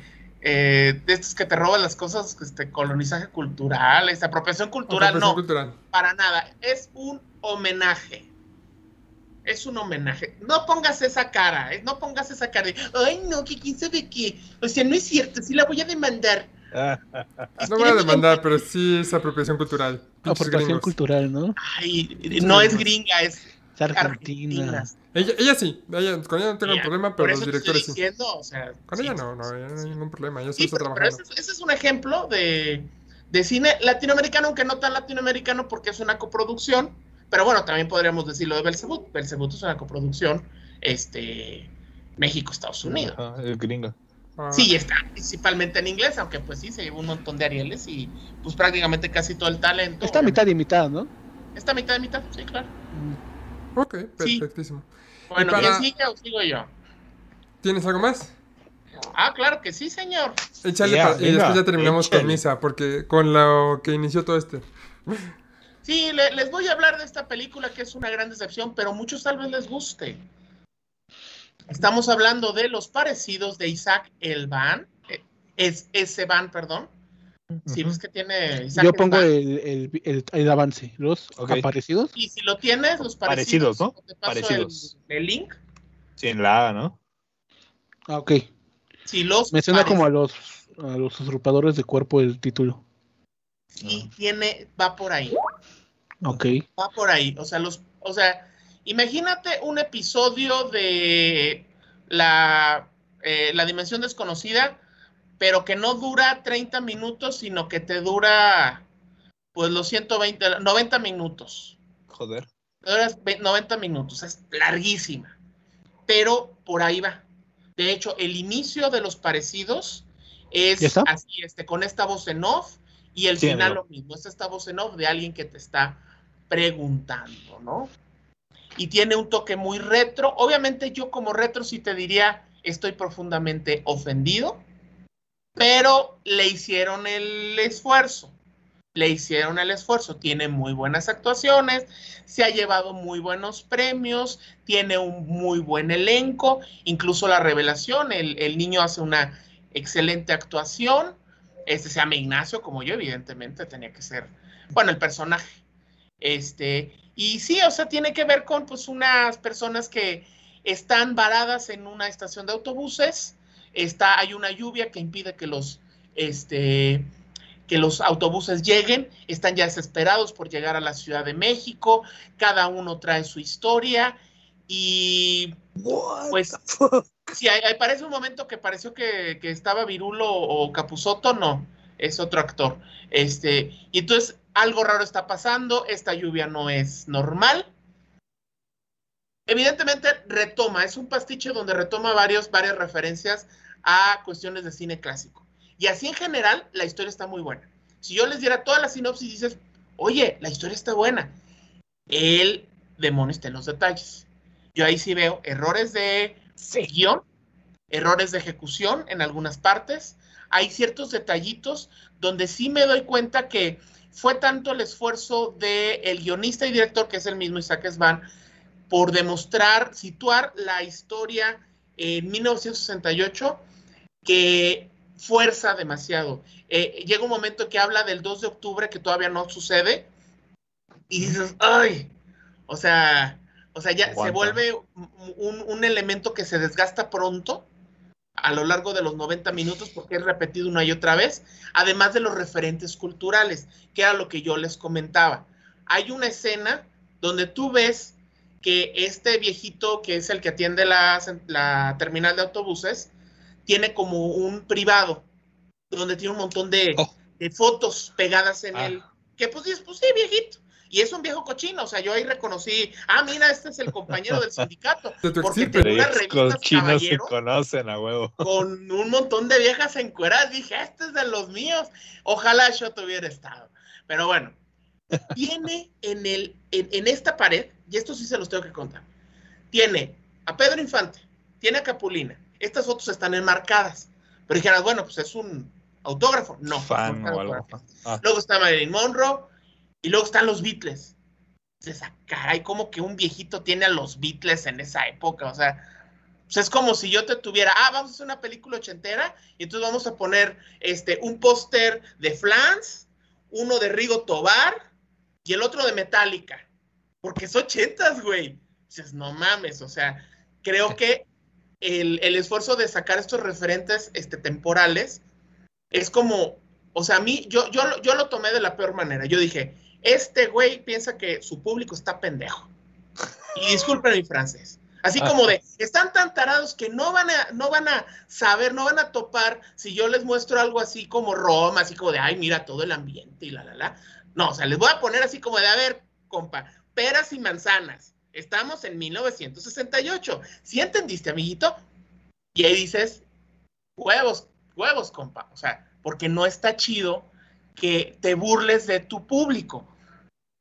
eh, de estos que te roban las cosas, este, colonizaje cultural, esta apropiación cultural, Apropiación no, cultural. para nada. Es un homenaje. Es un homenaje. No pongas esa cara, ¿eh? no pongas esa cara de, ay, no, que quién sabe qué. O sea, no es cierto, sí la voy a demandar. No voy a demandar, pero sí es apropiación cultural. Pinches Aportación gringos. cultural, ¿no? Ay, no es gringa, es Es Argentina. argentina. Ella, ella sí, ella, con ella no tengo Ya, problema, pero los directores sí. diciendo, o sea, Con sí, ella no, no, ella no hay ningún problema, ella Sí, está pero, pero trabajando. ese, es- ese es un ejemplo de, de cine latinoamericano, aunque no tan latinoamericano porque es una coproducción. Pero bueno, también podríamos decirlo de Belzebut. Belzebut es una coproducción este, México-Estados Unidos. Ajá, el gringo. Ah, Sí, está principalmente en inglés, aunque pues sí, se llevó un montón de Arieles y pues prácticamente casi todo el talento. Está mitad y mitad, ¿no? Está mitad de mitad, sí, claro. Ok, Sí. perfectísimo. Bueno, para- ¿quién sigue o sigo yo? ¿Tienes algo más? Ah, claro que sí, señor. Échale para- y después ya terminamos con. Misa, porque con lo que inició todo este. Sí, le- les voy a hablar de esta película que es una gran decepción, pero muchos tal vez les guste. Estamos hablando de los parecidos de Isaac Elban, eh, es ese Van, perdón. Si ves que tiene Isaac Yo pongo el, el, el- el avance. Los Ok. aparecidos. Y si lo tienes, los parecidos, Parecidos, ¿no? te paso el- Parecidos. El, link. Sí, en la A, ¿no? Ah, ok. Si los Me suena como a parecidos, los, a los usurpadores de cuerpo el título. sí tiene, va por ahí. Ok. Va por ahí. O sea, los, o sea, imagínate un episodio de la, eh, la dimensión desconocida, pero que no dura 30 minutos, sino que te dura pues los 120, 90 minutos. Joder. Te dura ve- 90 minutos, es larguísima. Pero por ahí va. De hecho, el inicio de los parecidos ¿Ya es está? así, este, con esta voz en off, y el Sí, final amigo. lo mismo, es esta voz en off de alguien que te está preguntando, ¿no? Y tiene un toque muy retro. Obviamente yo como retro sí te diría, estoy profundamente ofendido, pero le hicieron el esfuerzo. Le hicieron el esfuerzo. Tiene muy buenas actuaciones, se ha llevado muy buenos premios, tiene un muy buen elenco, incluso la revelación, el, el niño hace una excelente actuación. Este se llama Ignacio, como yo, evidentemente, tenía que ser, bueno, el personaje. Este, y sí, o sea, tiene que ver con pues unas personas que están varadas en una estación de autobuses. Está, hay una lluvia que impide que los, este, que los autobuses lleguen, están ya desesperados por llegar a la Ciudad de México, cada uno trae su historia. Y pues sí, hay, hay- parece un momento que pareció que, que estaba Virulo o Capuzoto, no, es otro actor. Este, y entonces algo raro está pasando, esta lluvia no es normal. Evidentemente retoma, es un pastiche donde retoma varios, varias referencias a cuestiones de cine clásico. Y así en general, la historia está muy buena. Si yo les diera toda la sinopsis, dices, oye, la historia está buena. El demonio está en los detalles. Yo ahí sí veo errores de guion, errores de ejecución en algunas partes. Hay ciertos detallitos donde sí me doy cuenta que fue tanto el esfuerzo del el guionista y director, que es el mismo Isaac Svan, por demostrar, situar la historia en 1968, que fuerza demasiado. Eh, llega un momento que habla del 2 de octubre que todavía no sucede y dices, ay, o sea, o sea, ya se vuelve un, un elemento que se desgasta pronto a lo largo de los 90 minutos porque es repetido una y otra vez, además de los referentes culturales, que era lo que yo les comentaba. Hay una escena donde tú ves que este viejito, que es el que atiende la, la terminal de autobuses, tiene como un privado, donde tiene un montón de, Oh. de fotos pegadas en Ah. él, que pues dices, pues sí, viejito. Y es un viejo cochino, o sea, yo ahí reconocí, ah, mira, este es el compañero del sindicato. De tu Porque tenía unas Los revistas cochinos se caballero conocen a huevo. con un montón de viejas encueradas. Dije, este es de los míos. Ojalá yo tuviera estado. Pero bueno, tiene en, el, en, en esta pared, y esto sí se los tengo que contar, tiene a Pedro Infante, tiene a Capulina. Estas fotos están enmarcadas. Pero dijeras, bueno, pues es un autógrafo. No, Fan o algo. Ah. Luego está Marilyn Monroe y luego están los Beatles. Dices, ah, caray, como que un viejito tiene a los Beatles en esa época. O sea, pues es como si yo te tuviera, ah, vamos a hacer una película ochentera y entonces vamos a poner este, un póster de Flans, uno de Rigo Tobar y el otro de Metallica. Porque es ochentas, güey. Dices, no mames, o sea, creo que el, el esfuerzo de sacar estos referentes este, temporales es como, o sea, a mí, yo, yo, yo lo tomé de la peor manera. Yo dije, este güey piensa que su público está pendejo. Y disculpen mi francés. Así como de, están tan tarados que no van a, no van a saber, no van a topar si yo les muestro algo así como Roma, así como de, ay, mira todo el ambiente y la, la, la. No, o sea, les voy a poner así como de, a ver, compa, peras y manzanas. Estamos en 1968. ¿Sí entendiste, amiguito? Y ahí dices, huevos, huevos, compa. O sea, porque no está chido que te burles de tu público.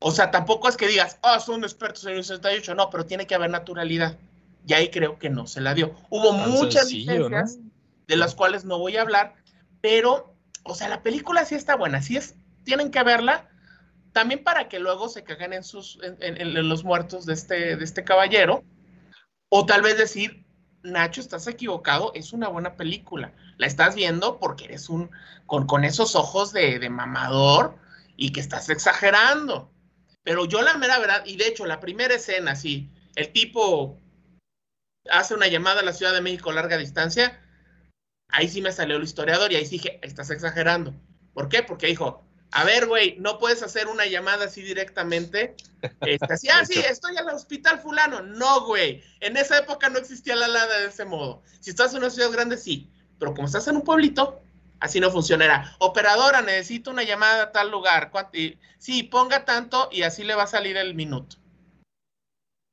O sea, tampoco es que digas, ah, son expertos en el 68. No, pero tiene que haber naturalidad. Y ahí creo que no se la dio. Hubo Tan muchas sencillo, de las cuales no voy a hablar, pero, o sea, la película sí está buena. Sí es, tienen que verla. También para que luego se cagan en sus en, en- en los muertos de este, de este caballero. O tal vez decir, Nacho, estás equivocado, es una buena película. La estás viendo porque eres un, con, con esos ojos de, mamador y que estás exagerando. Pero yo la mera verdad, y de hecho la primera escena, sí, el tipo hace una llamada a la Ciudad de México a larga distancia, ahí sí me salió el historiador y ahí sí dije, estás exagerando. ¿Por qué? Porque dijo, a ver, güey, no puedes hacer una llamada así directamente. Este, así, ah, sí, estoy al hospital fulano. No, güey. En esa época no existía la LADA de ese modo. Si estás en una ciudad grande, sí. Pero como estás en un pueblito, así no funcionará. Operadora, necesito una llamada a tal lugar. Sí, ponga tanto y así le va a salir el minuto.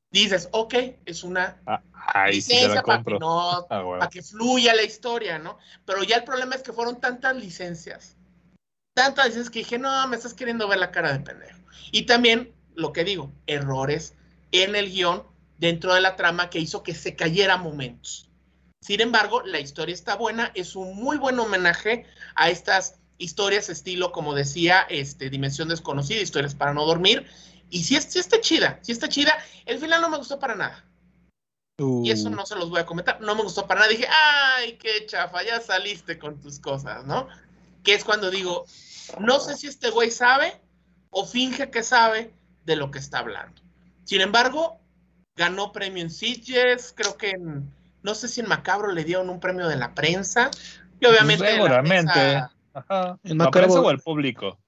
Dices, ok, es una Ah, Ahí sí te licencia la para que, no, Ah, para que fluya la historia, ¿no? Pero ya el problema es que fueron tantas licencias, tantas licencias que dije, no, me estás queriendo ver la cara de pendejo. Y también, lo que digo, errores en el guion dentro de la trama que hizo que se cayera momentos. Sin embargo, la historia está buena, es un muy buen homenaje a estas historias estilo, como decía, este, Dimensión Desconocida, historias para no dormir. Y sí, es- sí está chida, sí está chida. El final no me gustó para nada. Y eso Uh, no se los voy a comentar. No me gustó para nada. Dije, ay, qué chafa, ya saliste con tus cosas, ¿no? Que es cuando digo, no sé si este güey sabe o finge que sabe de lo que está hablando. Sin embargo, ganó premio en Sitges, creo que en, no sé si en Macabro le dieron un premio de la prensa. Y obviamente de la Seguramente. prensa- Ajá. En ¿La Macabro- prensa o el público?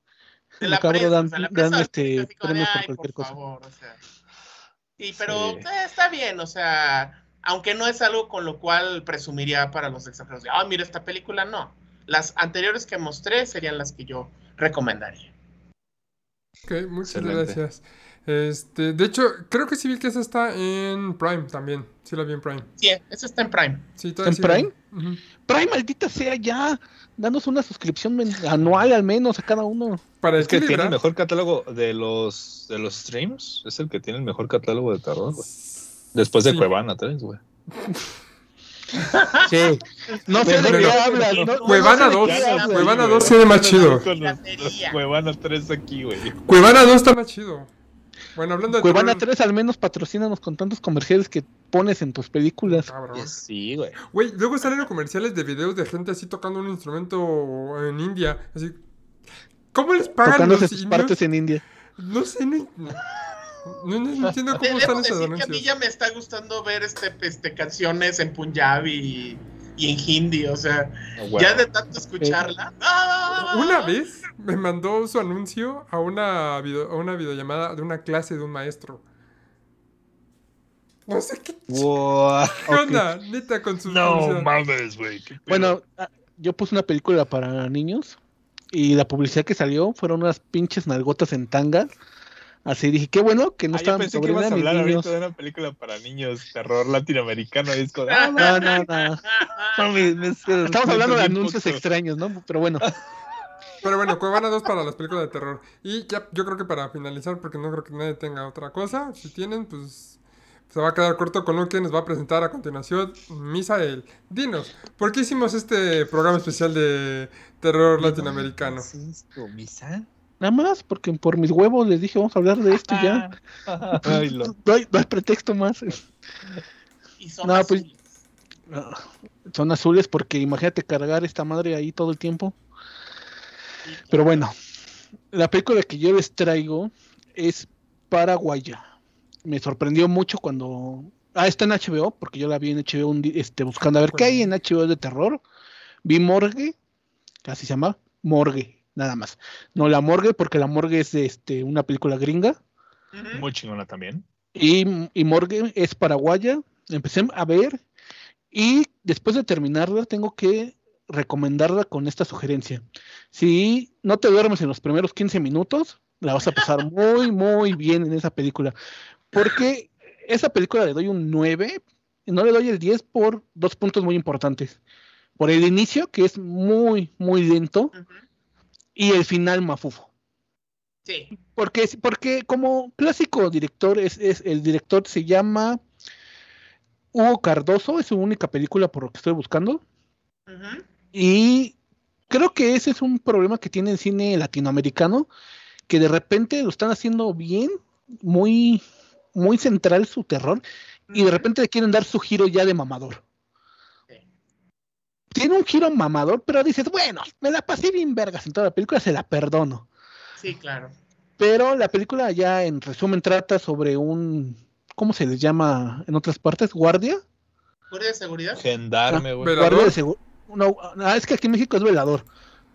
de la Macabro prensa, dan- o sea, la dan, prensa este, de, premios por "Ay, cualquier cosa". favor, o sea. Sí, pero Sí. eh, está bien, o sea, aunque no es algo con lo cual presumiría para los extranjeros. Ah, mira esta película, no. Las anteriores que mostré serían las que yo recomendaría. Ok, muchas Excelente. gracias. Este, de hecho, creo que sí vi que esa está en Prime también. Sí la vi en Prime. Sí, esa está en Prime. Sí, ¿En sí. Prime? Prime, maldita sea, ya. Danos una suscripción anual al menos a cada uno. Para Es que tiene el mejor catálogo de los de los streams. Es el que tiene el mejor catálogo de terror, güey. Después de Sí. Cuevana 3, güey. Sí. No sé de qué hablas. Cuevana sé de 2, qué hablas. Cuevana 2 se ve más chido. Con los- Piratería. Cuevana 3 aquí, güey. Cuevana 2 está más chido. Bueno, hablando de Cuevana terror, 3 al menos patrocínanos con tantos comerciales que pones en tus películas. cabrón. Sí, güey. Güey, luego salen comerciales de videos de gente así tocando un instrumento en India. Así. ¿Cómo les pagan Tocándose los sus indios? partes en India. No sé, no, no, no entiendo De- cómo están esos decir que a mí ya me está gustando ver este, este canciones en Punjabi y, y en hindi, o sea, Ah, ya de tanto escucharla. ¡ah! Una vez me mandó su anuncio a una, video- a una videollamada de una clase de un maestro. No sé qué Wow. qué onda, neta, con sus No mames, güey. Bueno, ah, yo puse una película para niños y la publicidad que salió fueron unas pinches nalgotas en tanga Así dije, qué bueno que no Ah, yo estaban pensé que ibas a hablar niños. ahorita de una película para niños, terror latinoamericano. Es como, ah, No, no, no. no, me- me- Estamos me hablando de anuncios poco. extraños, ¿no? Pero bueno, Pero bueno, Cuevana 2 para las películas de terror. Y ya, yo creo que para finalizar, porque no creo que nadie tenga otra cosa, si tienen, pues se va a quedar corto con lo que nos va a presentar a continuación Misael. Dinos, ¿por qué hicimos este programa especial de terror latinoamericano? ¿Qué es esto, Misa? Nada más, porque por mis huevos les dije, vamos a hablar de esto y ya. Ay, lo- No hay, no hay pretexto más. Y son No, pues- azules. Ah, Son azules porque imagínate cargar esta madre ahí todo el tiempo. Sí, Pero bueno, la película que yo les traigo es Paraguaya. Me sorprendió mucho cuando... Ah, está en HBO, porque yo la vi en HBO un este, buscando a ver qué hay en HBO de terror. Vi Morgue, casi se llama Morgue, nada más. No la Morgue, porque la Morgue es este, una película gringa. Muy chingona también. Y, y Morgue es paraguaya. Empecé a ver y después de terminarla tengo que recomendarla con esta sugerencia. Si no te duermes en los primeros 15 minutos, la vas a pasar muy, muy bien en esa película. Porque esa película le doy un 9 y no le doy el 10 por dos puntos muy importantes. Por el inicio, que es muy, muy lento. Y el final mafufo. Sí. Porque, porque como clásico director, es, es- el director se llama Hugo Cardoso, es su única película por lo que estoy buscando. Y creo que ese es un problema que tiene el cine latinoamericano, que de repente lo están haciendo bien, muy, muy central su terror, y de repente le quieren dar su giro ya de mamador. Tiene un giro mamador, pero dices, bueno, me la pasé bien vergas en toda la película, se la perdono. Sí, claro. Pero la película ya en resumen trata sobre un, ¿cómo se les llama en otras partes? ¿Guardia? ¿Guardia de seguridad? Gendarme, güey. Guardia de seguridad. No, ah, es que aquí en México es velador,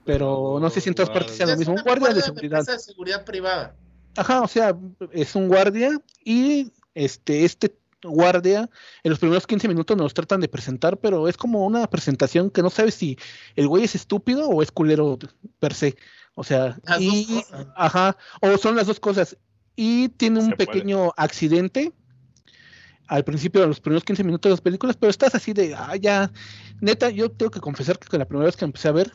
pero no sé si en otras partes sea lo mismo. Un guardia de seguridad. empresa de seguridad privada. Ajá, o sea, es un guardia y este, este guardia en los primeros 15 minutos nos tratan de presentar, pero es como una presentación que no sabes si el güey es estúpido o es culero per se. O sea, Las y, ajá, o son las dos cosas. Y tiene un Se puede. pequeño accidente al principio de los primeros 15 minutos de las películas, pero estás así de, ah, ya, neta, yo tengo que confesar que la primera vez que empecé a ver,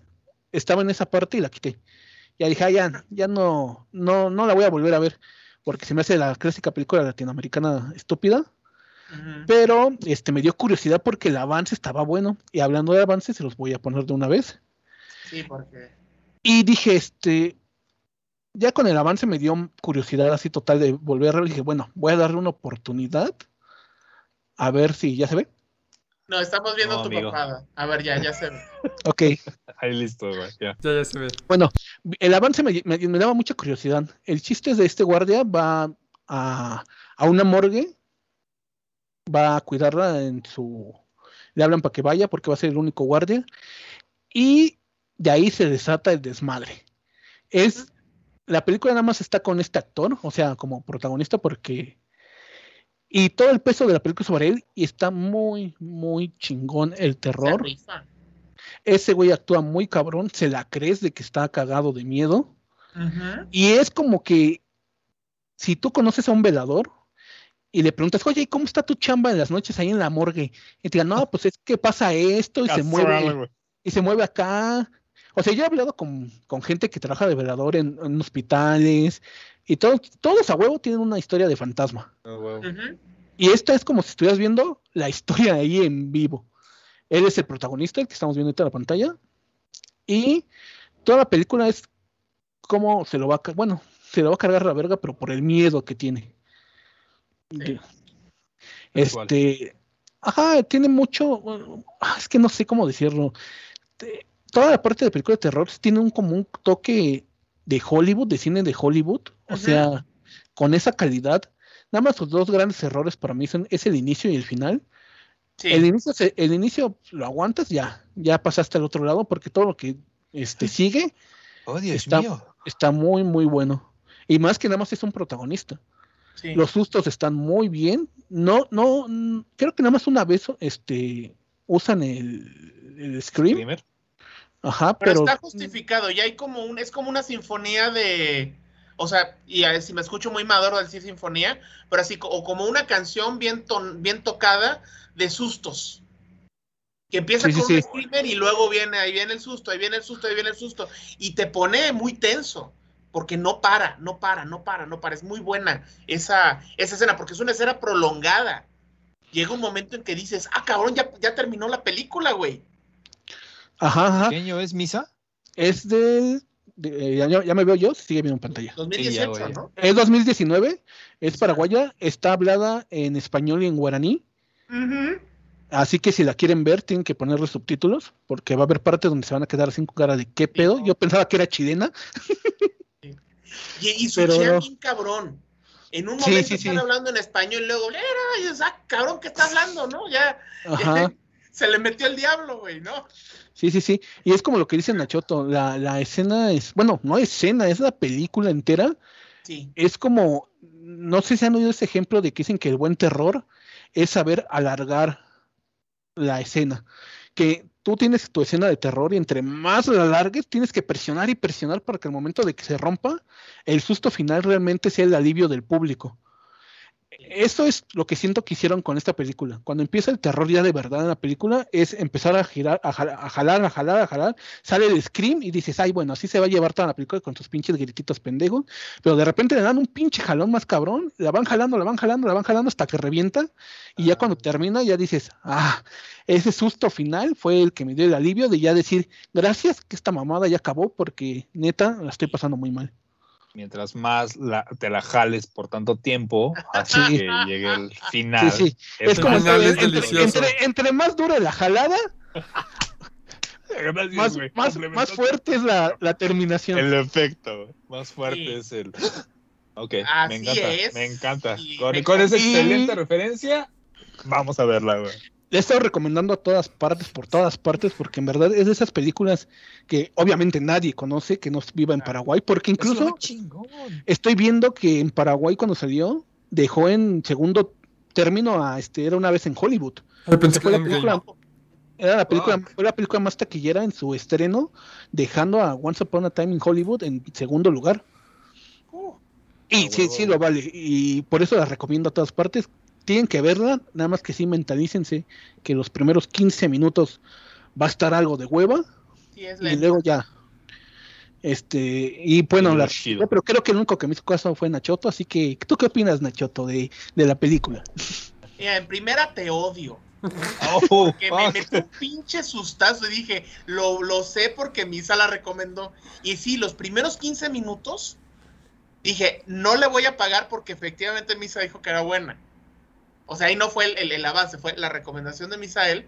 estaba en esa parte y la quité. Ya dije, ah, ya, ya no, no, no la voy a volver a ver, porque se me hace la clásica película latinoamericana estúpida, Pero este me dio curiosidad porque el avance estaba bueno, y hablando de avance, se los voy a poner de una vez. Sí, porque. Y dije, este, ya con el avance me dio curiosidad así total de volver a ver, dije, bueno, voy a darle una oportunidad, a ver si ya se ve. No, estamos viendo No, tu amigo. papada. A ver, ya, ya se ve. Ok, Ahí listo, güey. Ya. Ya, ya se ve. Bueno, el avance me, me- me daba mucha curiosidad. El chiste es de este guardia va a, a una morgue, va a cuidarla en su... Le hablan para que vaya porque va a ser el único guardia. Y de ahí se desata el desmadre. Es... La película nada más está con este actor, o sea, como protagonista porque... Y todo el peso de la película sobre él y está muy, muy chingón el terror. Ese güey actúa muy cabrón, se la crees de que está cagado de miedo. Y es como que si tú conoces a un velador y le preguntas, oye, ¿y ¿cómo está tu chamba en las noches ahí en la morgue? Y te digan, no, pues es que pasa esto y se mueve, y se mueve acá. O sea, yo he hablado con, con gente que trabaja de velador en, en hospitales y todos, todos a huevo tienen una historia de fantasma. Ah. Y esta es como si estuvieras viendo la historia ahí en vivo. Él es el protagonista, el que estamos viendo ahorita en la pantalla. Y toda la película es cómo se lo va a... Bueno, se lo va a cargar la verga, pero por el miedo que tiene. Este... Ajá, tiene mucho... ah, es que no sé cómo decirlo. Toda la parte de película de terror tiene un como un toque de Hollywood, de cine de Hollywood. O sea, con esa calidad. Nada más los dos grandes errores para mí son es el inicio y el final. Sí. El inicio, el inicio lo aguantas, ya, ya pasaste al otro lado, porque todo lo que este, sigue Oh, Dios Está- mío. está muy, muy bueno. Y más que nada más es un protagonista. Sí. Los sustos están muy bien. No, no, creo que nada más una vez este, usan el, el Scream. Screamer. Ajá, Pero, pero, está justificado, ya hay como un, es como una sinfonía de, o sea, y a- si me escucho muy maduro decir sinfonía, pero así, o como una canción bien, ton- bien tocada de sustos. Que empieza Sí, con sí. un screamer y luego viene, ahí viene el susto, ahí viene el susto, ahí viene el susto. Y te pone muy tenso, porque no para, no para, no para, no para. Es muy buena esa, esa escena, porque es una escena prolongada. Llega un momento en que dices, ah, cabrón, ya, ya terminó la película, güey. Ajá, ajá. ¿Qué año es Misa? Es del. de- eh, ya, ya me veo yo, sigue viendo en pantalla. 2018, güey. ¿no? Es 2019, es paraguaya, está hablada en español y en guaraní. Ujú. Así que si la quieren ver, tienen que ponerle subtítulos, porque va a haber partes donde se van a quedar sin cara de qué pedo. no. Yo pensaba que era chilena. Y, y Pero- switchean bien cabrón. En un momento sí, están sí. hablando en español y luego, y dices, ah, cabrón, ¿qué está hablando, no? Ya, se le metió el diablo, güey, ¿no? Sí, sí, sí. Y es como lo que dice Nachoto, la, la escena es, bueno, no escena, es la película entera. Sí. Es como, no sé si han oído ese ejemplo de que dicen que el buen terror es saber alargar la escena. Que tú tienes tu escena de terror y entre más la alargues, tienes que presionar y presionar para que el momento de que se rompa, el susto final realmente sea el alivio del público. Eso es lo que siento que hicieron con esta película. Cuando empieza el terror ya de verdad en la película, es empezar a girar, a jalar, a jalar, a jalar, a jalar. Sale el scream y dices, ay, bueno, así se va a llevar toda la película con sus pinches grititos pendejos. Pero de repente le dan un pinche jalón más cabrón, la van jalando, la van jalando, la van jalando hasta que revienta. Y ya cuando termina, ya dices, ah, ese susto final fue el que me dio el alivio de ya decir, gracias que esta mamada ya acabó porque neta la estoy pasando muy mal. Mientras más la- te la jales por tanto tiempo, hasta Sí. que llegue el final. Sí, Es como final entre, es entre- delicioso. entre- entre más dura la jalada, Gracias, más, más, más fuerte es la, la terminación. El efecto, güey. más fuerte Sí. es el. Ok, Así me encanta, es. me encanta. Y Con, me con esa excelente referencia, vamos a verla, güey. Le he estado recomendando a todas partes, por todas partes, porque en verdad es de esas películas que obviamente nadie conoce, que no viva en Paraguay, porque incluso estoy viendo que en Paraguay cuando salió, dejó en segundo término a este, era una vez en Hollywood. Ay, pensé que Fue la película, era la película, Fuck. fue la película más taquillera en su estreno, dejando a Once Upon a Time in Hollywood en segundo lugar. Uh, Y Ah, sí, sí lo vale. Y por eso la recomiendo a todas partes. Tienen que verla, nada más que sí mentalícense que los primeros 15 minutos va a estar algo de hueva sí, es y luego ya. Este, y bueno, la, pero creo que el único que me hizo caso fue Nachoto, así que ¿tú qué opinas, Nachoto, de, de la película? Mira, en primera te odio. Oh, Que me fuck. metí un pinche sustazo y dije, lo, lo sé porque Misa la recomendó. Y sí, los primeros 15 minutos dije, no le voy a pagar porque efectivamente Misa dijo que era buena. O sea, ahí no fue el, el- avance, fue la recomendación de Misael.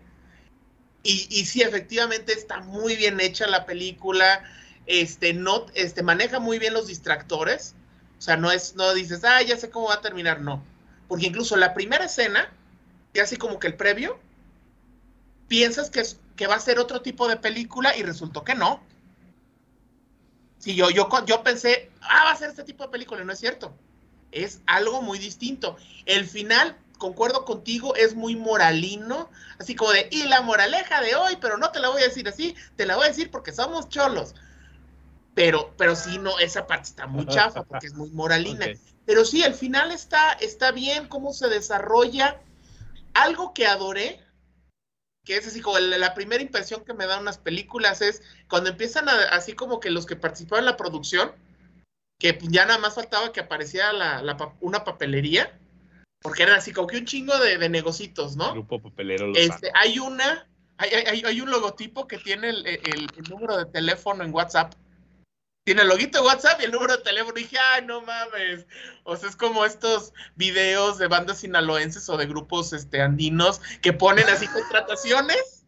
Y, y sí, efectivamente está muy bien hecha la película. Este, no, este, maneja muy bien los distractores. O sea, no es, no dices, ah, ya sé cómo va a terminar, no. Porque incluso la primera escena, que así como que el previo, piensas que, es- que va a ser otro tipo de película y resultó que no. Sí, yo, yo, yo pensé, ah, va a ser este tipo de película, y no es cierto. Es algo muy distinto. El final, concuerdo contigo, es muy moralino, así como de, y la moraleja de hoy, pero no te la voy a decir así, te la voy a decir porque somos cholos. Pero, pero sí, no, esa parte está muy chafa porque es muy moralina. Pero sí, el final está, está bien, cómo se desarrolla. Algo que adoré, que es así como la, primera impresión que me dan unas películas, es cuando empiezan a- así como que los que participaban en la producción, que ya nada más faltaba que apareciera la, una papelería, porque eran así como que un chingo de, de negocitos, ¿no? Grupo papelero Los Este, hay una, hay, hay- hay- un logotipo que tiene el, el- el número de teléfono en WhatsApp. Tiene el loguito de WhatsApp y el número de teléfono. Y dije, ay, no mames. O sea, es como estos videos de bandas sinaloenses o de grupos este, andinos que ponen así contrataciones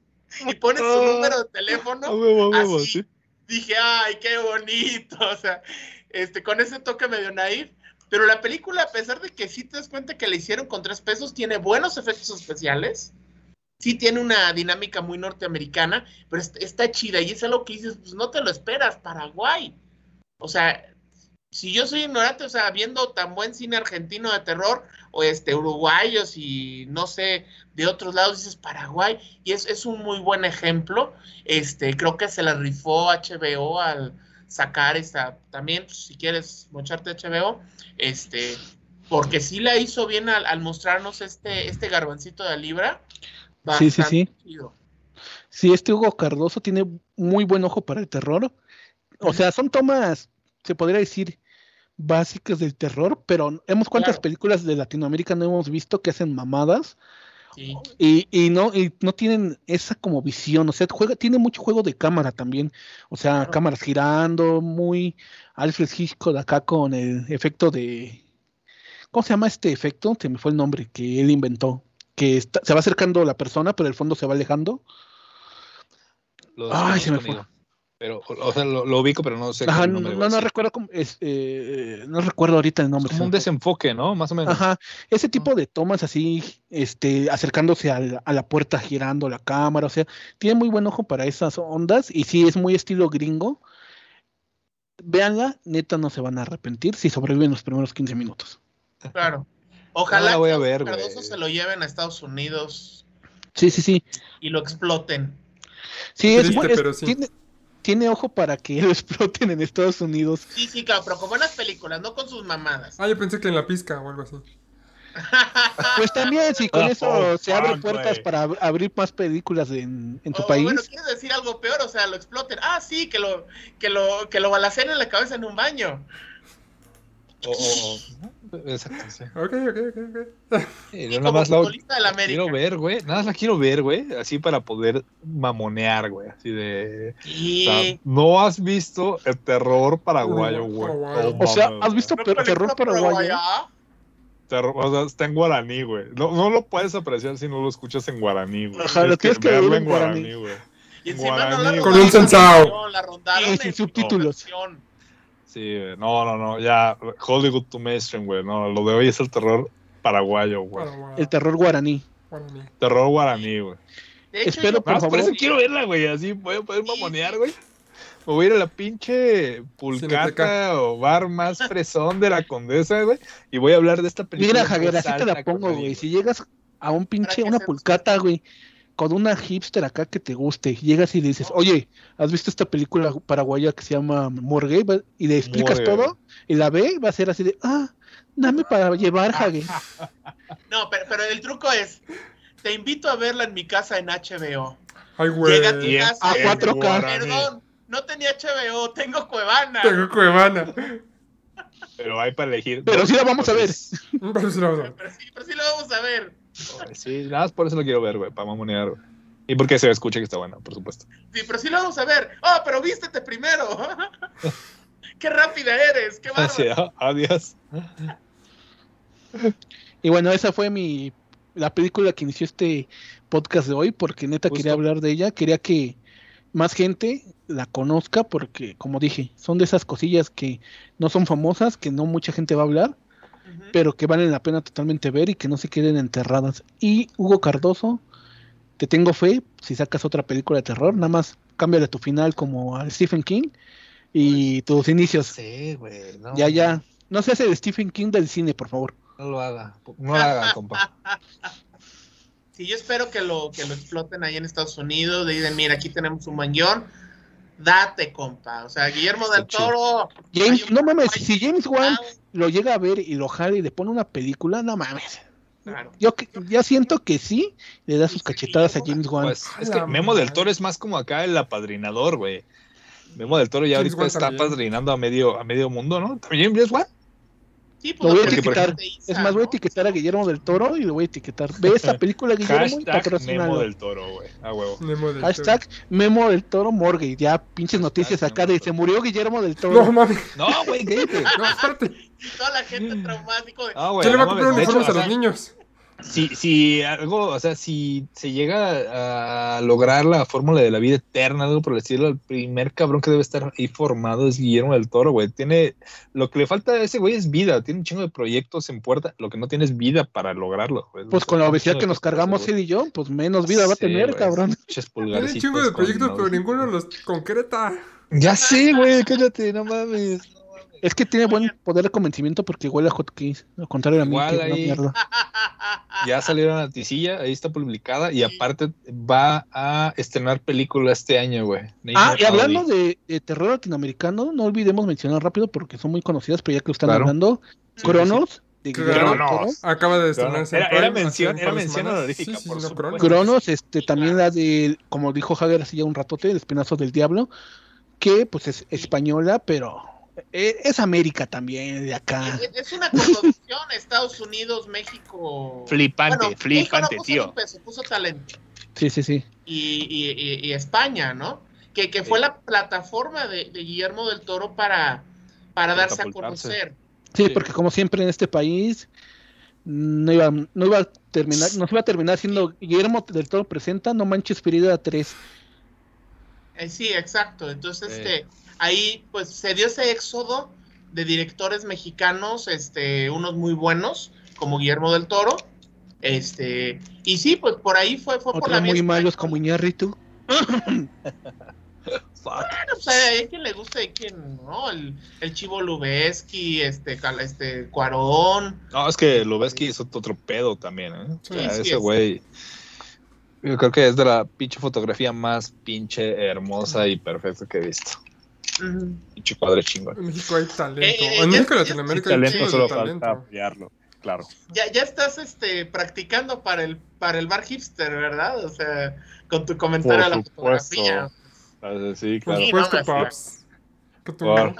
y ponen su número de teléfono. Así. sí. Dije, ay, qué bonito. O sea, este, con ese toque medio naif. Pero la película, a pesar de que sí te das cuenta que la hicieron con tres pesos, tiene buenos efectos especiales. Sí tiene una dinámica muy norteamericana, pero está, chida y es algo que dices, pues no te lo esperas, Paraguay. O sea, si yo soy ignorante, o sea, viendo tan buen cine argentino de terror, o este, uruguayos y no sé, de otros lados, dices Paraguay, y es, es un muy buen ejemplo. Este, creo que se la rifó HBO al sacar esta, también, pues, si quieres mocharte HBO, este, porque sí la hizo bien al, al mostrarnos este, este garbancito de libra. Sí, sí, sí. chido. Sí, este Hugo Cardoso tiene muy buen ojo para el terror. O sea, son tomas, se podría decir, básicas del terror, pero hemos cuántas Claro. películas de Latinoamérica no hemos visto que hacen mamadas Sí. y, y no y no tienen esa como visión, o sea, juega, tiene mucho juego de cámara también, o sea, Claro. cámaras girando, muy Alfred Hitchcock acá con el efecto de ¿cómo se llama este efecto? Se me fue el nombre que él inventó, que está- se va acercando la persona, pero el fondo se va alejando. Ay, se me fue. Pero, o sea, lo, lo ubico, pero no sé. Ajá, el no, no, no recuerdo cómo es, eh, no recuerdo ahorita el nombre. Como se un desenfoque, ¿no? Más o menos. Ajá, ese tipo de tomas así, este, acercándose a la, a la puerta, girando la cámara, o sea, tiene muy buen ojo para esas ondas y sí es muy estilo gringo. Véanla, neta no se van a arrepentir si sobreviven los primeros 15 minutos. Claro. Ojalá No la voy a ver, Cardoso se lo lleven a Estados Unidos Sí, sí, sí. y lo exploten. Sí, es, Triste, es- pero sí. Tiene, tiene ojo para que lo exploten en Estados Unidos. Sí, sí, claro, pero con buenas películas, no con sus mamadas. Ah, yo pensé que en la pizca o algo así. Pues también, si con Oh, eso se abren puertas para ab- abrir más películas en, en tu país. Bueno, ¿quieres decir algo peor? O sea, lo exploten. Ah, sí, que lo, que lo, que lo balacen en la cabeza en un baño. O- o- exacto, sí. Ok, ok, ok, ok. Sí, Y yo nada más la quiero ver, güey. Nada más la quiero ver, güey. Así para poder mamonear, güey. Así de. o sea, Y... no has visto el terror paraguayo, güey. No o sea, ¿has visto terror paraguayo? Terror- o sea, está en guaraní, güey. No, no lo puedes apreciar si no lo escuchas en guaraní, güey. Ajá, lo tienes que verlo ver en guaraní. güey. Y encima no la Con un sensao. No, la rondaron Sí, sin subtítulos. versión. Sí, no, no, no. Ya, Hollywood to mainstream, güey. No, lo de hoy es el terror paraguayo, güey. El terror guaraní. guaraní. Terror guaraní, güey. De hecho, Espero, por más por eso quiero verla, güey. Así voy a poder mamonear, güey. Me voy a ir a la pinche pulcata o bar más fresón de la condesa, güey. Y voy a hablar de esta película. Mira, Javier, así te la pongo, güey. Si llegas a un pinche, una pulcata, güey, con una hipster acá que te guste, llegas y le dices, oye, ¿has visto esta película paraguaya que se llama Morgue? Y le explicas Morgue. todo, y la ve, y va a ser así de, ah, dame para llevar, Javier. No, pero, pero el truco es, te invito a verla en mi casa en HBO. Ay, güey. Llega a tu casa. A en 4K. guaraní. Perdón, no tenía HBO, tengo Cuevana. Tengo Cuevana. Pero hay para elegir. Pero sí la vamos a ver. Pero sí la vamos a ver. Pero sí, pero sí lo vamos a ver. Sí, nada más por eso lo quiero ver, güey. Para mamonear, güey. Y porque se escucha que está buena, por supuesto. Sí, pero sí lo vamos a ver. Oh, pero vístete primero. qué rápida eres, qué bárbaro. Así, ah, adiós. Y bueno, esa fue mi, la película que inició este podcast de hoy, porque neta Justo. quería hablar de ella, quería que más gente la conozca, porque como dije, son de esas cosillas que no son famosas, que no mucha gente va a hablar, Pero que valen la pena totalmente ver y que no se queden enterradas. Y Hugo Cardoso, te tengo fe, si sacas otra película de terror, nada más cámbiale tu final como a Stephen King y tus inicios. Sí, güey. No, Ya, ya. No se hace de Stephen King del cine, por favor. No lo haga. No lo haga, compa. Sí, yo espero que lo, que lo exploten ahí en Estados Unidos. Le dicen, mira, aquí tenemos un buen guion. Date, compa. O sea, Guillermo del. Toro. James, no mames, si James Wan lo llega a ver y lo jala y le pone una película, no mames. Claro. Yo que- ya siento que sí, le da sus Sí, cachetadas a James Wan. Pues es que Memo del. Toro es más como acá el apadrinador, güey. Memo del Toro ya James ahorita Wan está también. apadrinando a medio, a medio mundo, ¿no? ¿También James Wan? Sí, Lo voy a etiquetar. Es más, voy a ¿no? etiquetar a Guillermo del Toro y lo voy a etiquetar. Ve esta película, Guillermo, y Hashtag Memo del Toro, güey. A huevo. Del Hashtag Memo del Toro Morgue. Ya pinches noticias Memo acá de se murió Guillermo del Toro. No mames. No, güey. No, espérate. Y toda la gente traumático de. Ah, güey, ¿Quién le va a comprar uniformes a los niños? Si, si algo, o sea, si se llega a lograr la fórmula de la vida eterna, algo por el estilo, el primer cabrón que debe estar ahí formado es Guillermo del Toro, güey. Tiene, lo que le falta a ese güey es vida, tiene un chingo de proyectos en puerta, lo que no tiene es vida para lograrlo, güey. Pues con la obesidad que nos cargamos él y yo, pues menos vida va a tener, güey, cabrón. Tiene un chingo de con proyectos, pero ninguno los concreta. Ya sé, güey, cállate, no mames. Es que tiene buen poder de convencimiento porque huele a hotkeys. Al contrario de mí, Igual que es una ahí. mierda. Ya salió la noticia, ahí está publicada y aparte va a estrenar película este año, güey. Ah, y hablando de, de terror latinoamericano, no olvidemos mencionar rápido porque son muy conocidas, pero ya que lo están Claro. hablando, sí, Cronos, de Cronos. Cronos. Acaba de estrenarse. era- mención- era mención honorífica, Sí, sí, por no. Cronos. Cronos, este, también la de, como dijo Hager hace ya un ratote, el espinazo del diablo, que pues es española, pero es América también, de acá. Es- Es una coproducción Estados Unidos, México. Flipante, Bueno, México flipante, no puso tío. peso, puso talento. Sí, sí, sí. Y, y- y- y España, ¿no? Que, que fue Sí. la plataforma de, de Guillermo del Toro para, para darse a conocer. Sí, Sí. porque como siempre en este país no iba, no iba a terminar, no se iba a terminar siendo Guillermo del Toro presenta No Manches Ferida 3. Eh, sí, exacto. Entonces, este, ahí pues se dio ese éxodo de directores mexicanos, este, unos muy buenos, como Guillermo del Toro. Este, y sí, pues por ahí fue, fue por la muy malos como Iñárritu. Bueno, pues hay quien le gusta y quien no, el, el Chivo Lubeski, este, este, Cuarón, No, es que que es otro pedo también, ¿eh? Sí, O sea, sí ese es. güey. Yo creo que es de la pinche fotografía más pinche hermosa y perfecta que he visto. Pinche cuadro chingón. En México hay talento. Eh, en ya- México y ya- Latinoamérica hay talento, solo falta talento. apoyarlo, claro. ya, ya estás este, practicando para el, para el bar hipster, ¿verdad? O sea, con tu comentario Por a la supuesto. fotografía. Ah, Sí, Por claro. Sí, supuesto, no, Paps. Por-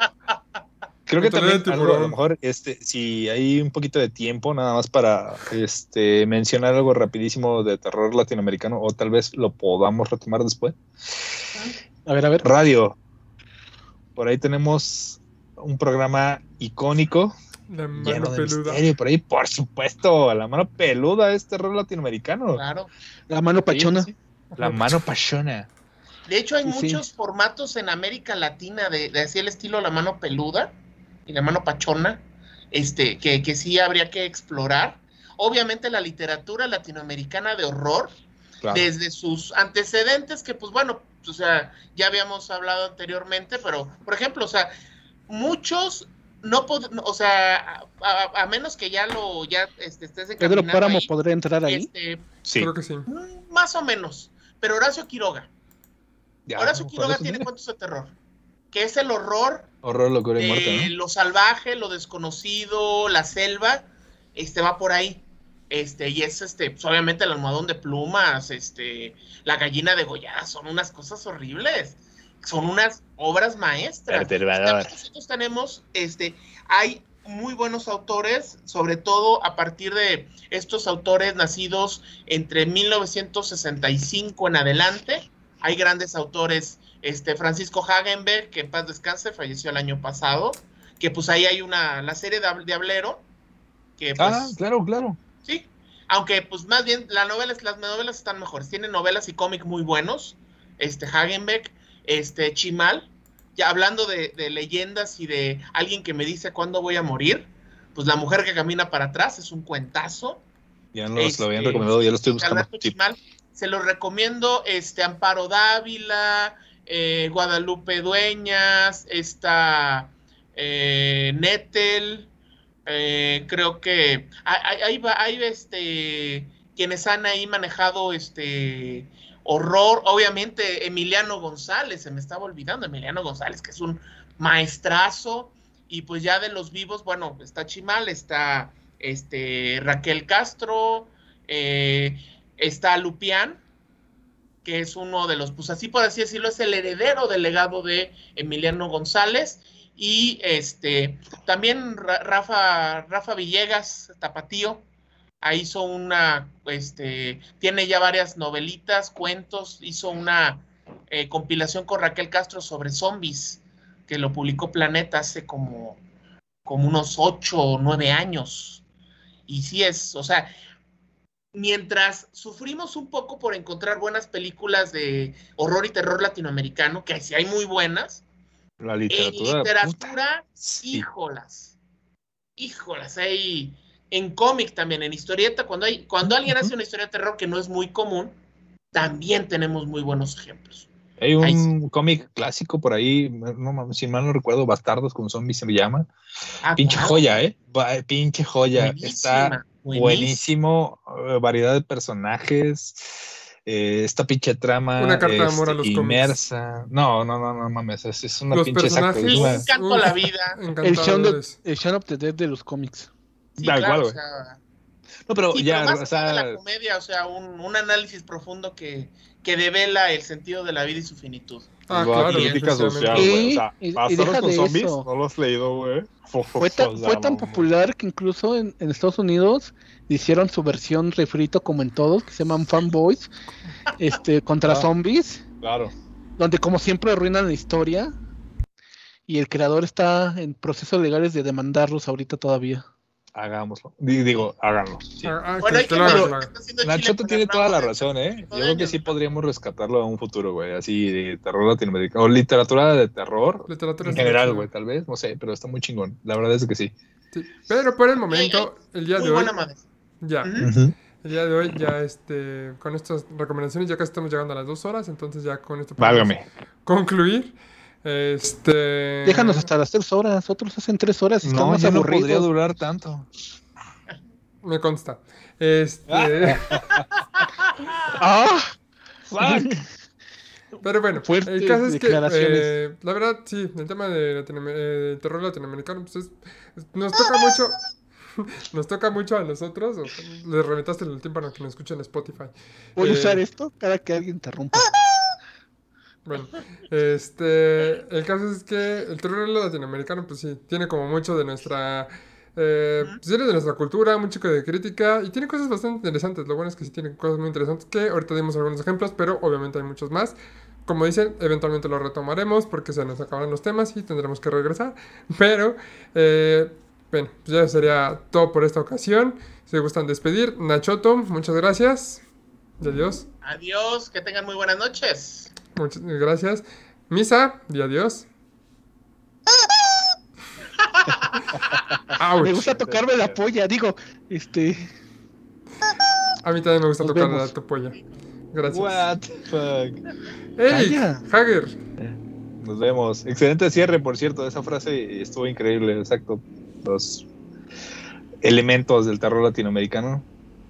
Creo que también algo, a lo mejor este, si hay un poquito de tiempo nada más para este mencionar algo rapidísimo de terror latinoamericano o tal vez lo podamos retomar después. A ver, a ver. Radio. Por ahí tenemos un programa icónico La mano lleno de peluda. misterio. Por ahí, por supuesto, la mano peluda es terror latinoamericano. Claro. La mano pachona. sí. La mano pachona. De hecho, hay Sí, sí. muchos formatos en América Latina de, de así el estilo la mano peluda y la mano pachona, este, que, que sí habría que explorar. Obviamente la literatura latinoamericana de horror, Claro. desde sus antecedentes, que pues bueno, o sea, ya habíamos hablado anteriormente, pero por ejemplo, o sea, muchos no pod- o sea, a, a- a menos que ya lo, ya este, estés Pedro Páramo ahí, podría entrar ahí. este, Sí. Creo que sí. más o menos, pero Horacio Quiroga, Ya, Horacio Quiroga tiene mira. cuentos de terror, que es el horror Horror, locura y de muerte, ¿no? lo salvaje, lo desconocido, la selva, este va por ahí. Este, y es este, pues, obviamente el almohadón de plumas, este, la gallina degollada, son unas cosas horribles. Son unas obras maestras. Nosotros tenemos, este, hay muy buenos autores, sobre todo a partir de estos autores nacidos entre 1965 en adelante. Hay grandes autores, este, Francisco Hagenberg, que en paz descanse, falleció el año pasado, que pues ahí hay una, la serie de Diablero, que pues, Ah, claro, claro. Aunque pues más bien la novela, las novelas están mejores. Tiene novelas y cómic muy buenos. Este Hagenbeck, este Chimal. Ya hablando de, de leyendas y de alguien que me dice cuándo voy a morir, pues La mujer que camina para atrás es un cuentazo. Ya nos lo habían Este, recomendado, ya lo estoy buscando. Chimal. Se lo recomiendo, este Amparo Dávila, eh, Guadalupe Dueñas, esta eh, Nettel, eh, creo que hay, hay- este quienes han ahí manejado este horror, obviamente Emiliano González, se me estaba olvidando Emiliano González, que es un maestrazo, y pues ya de los vivos, bueno, está Chimal, está este Raquel Castro, eh, está Lupián, que es uno de los, pues así por así decirlo, es el heredero del legado de Emiliano González. Y este también Ra- Rafa, Rafa Villegas, Tapatío, hizo una, este, tiene ya varias novelitas, cuentos, hizo una eh, compilación con Raquel Castro sobre zombies, que lo publicó Planeta hace como, como unos ocho o nueve años. Y sí es, o sea, mientras sufrimos un poco por encontrar buenas películas de horror y terror latinoamericano, que sí hay muy buenas, La en literatura. literatura, sí. híjolas, híjolas, hay en cómic también, en historieta, cuando hay, cuando alguien hace una historia de terror que no es muy común, también tenemos muy buenos ejemplos. Hay Ay, un cómic clásico por ahí, no si mal no recuerdo, Bastardos con zombies se llama. Ah, Pinche claro. joya, ¿eh? Va- Pinche joya. Buenísima, Está buenísimo, eh, variedad de personajes, eh, esta pinche trama Una carta de amor a este, cómics. inmersa. No, no, no, no mames, es, es una Los pinche personajes- Un encanto a la vida. El Shaun, of, el Shaun of the Dead de los cómics. Sí, claro, cual, o sea, No, pero sí, ya, pero más o de sea, la comedia, o sea, un, un análisis profundo que, que devela el sentido de la vida y su finitud. Ah, claro. crítica social, definitivamente. güey. O Y- sea, y- y Bastardos deja con de zombies, eso. no lo has leído, güey. Fue tan, fue popular que incluso en, en Estados Unidos hicieron su versión refrito como en todos, que se llaman fanboys, este, contra Ah. zombies, Claro. donde como siempre arruinan la historia y el creador está en procesos legales de demandarlos ahorita todavía. Hagámoslo. Di- Digo, háganlo. sí. Ah, ah, Bueno, que- que tiene toda la razón, ¿eh? cinco Yo creo que sí podríamos rescatarlo a un futuro, güey. Así de terror latinoamericano. O literatura de terror. Literatura En general, güey, tal vez. No sé, pero está muy chingón. La verdad es que sí. Sí, Pero por el momento, el día de hoy, buena ya, el día de hoy ya este, con estas recomendaciones ya casi estamos llegando a las dos horas, entonces ya con esto podemos Válgame. concluir. Este, Déjanos hasta las tres horas, otros hacen tres horas y No, más ya no aburridos. podría durar tanto. Me consta. Este, ¡Ah! Fuck. pero bueno, Fuertes el caso es que declaraciones. eh, la verdad sí, el tema de eh, terror latinoamericano pues es- nos toca mucho. Nos toca mucho a nosotros. o sea, Les reventaste el tiempo para que nos escuchen en Spotify. Voy a Eh, usar esto cada que alguien interrumpa. Bueno, este, el caso es que el terror latinoamericano, pues sí, tiene como mucho de nuestra, eh, pues tiene de nuestra cultura, mucho de crítica y tiene cosas bastante interesantes. Lo bueno es que sí tiene cosas muy interesantes que ahorita dimos algunos ejemplos, pero obviamente hay muchos más. Como dicen, eventualmente lo retomaremos porque se nos acabarán los temas y tendremos que regresar. Pero, eh, bueno, pues ya sería todo por esta ocasión. Si gustan despedir, Nachoto, muchas gracias. Y adiós. Adiós, que tengan muy buenas noches. Muchas gracias. Misa, y adiós. Me gusta tocarme la polla, digo, este, A mí también me gusta Nos tocar vemos. la tu polla. Gracias. What the fuck. ¡Ey! Hager. Nos vemos. Excelente cierre, por cierto. Esa frase estuvo increíble. Exacto. Los elementos del terror latinoamericano.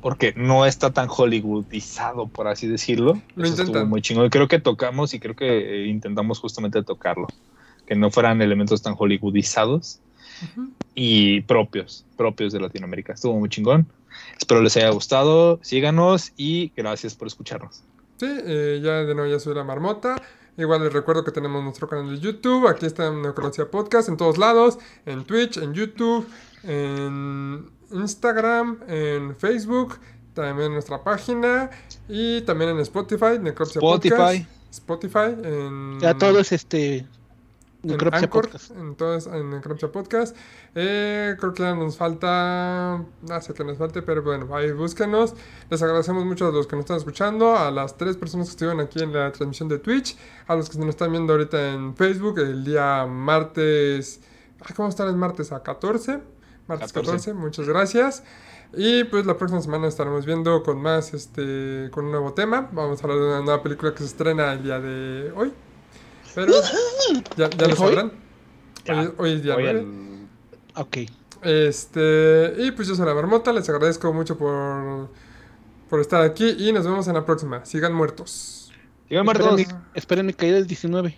Porque no está tan hollywoodizado, por así decirlo. Lo Eso estuvo intentan. muy chingón. Creo que tocamos y creo que eh, intentamos justamente tocarlo. Que no fueran elementos tan hollywoodizados y propios, propios de Latinoamérica. Estuvo muy chingón. Espero les haya gustado. Síganos y gracias por escucharnos. Sí, eh, ya de nuevo ya soy la marmota. Igual les recuerdo que tenemos nuestro canal de YouTube. Aquí está en Necrocia Podcast en todos lados. En Twitch, en YouTube, en Instagram, en Facebook. También en nuestra página. Y también en Spotify, Necropsia Spotify. Podcast. Spotify. En, ya todo es este, en Necropsia Anchor, Podcast. entonces en Necropsia Podcast. Eh, creo que ya nos falta, no sé qué nos falte, pero bueno, ahí búsquenos. Les agradecemos mucho a los que nos están escuchando, a las tres personas que estuvieron aquí en la transmisión de Twitch, a los que nos están viendo ahorita en Facebook el día martes, ay, ¿cómo están el martes? A 14, martes 14, 14. muchas gracias. Y pues la próxima semana estaremos viendo con más, este, con un nuevo tema. Vamos a hablar de una nueva película que se estrena el día de hoy. Pero ya, ya lo sabrán. Hoy, hoy es día Hoy 9. el- Ok. Este, y pues yo soy la marmota, les agradezco mucho por, por estar aquí y nos vemos en la próxima. Sigan muertos. Sigan Esperen muertos. mi, esperen mi caída del 19.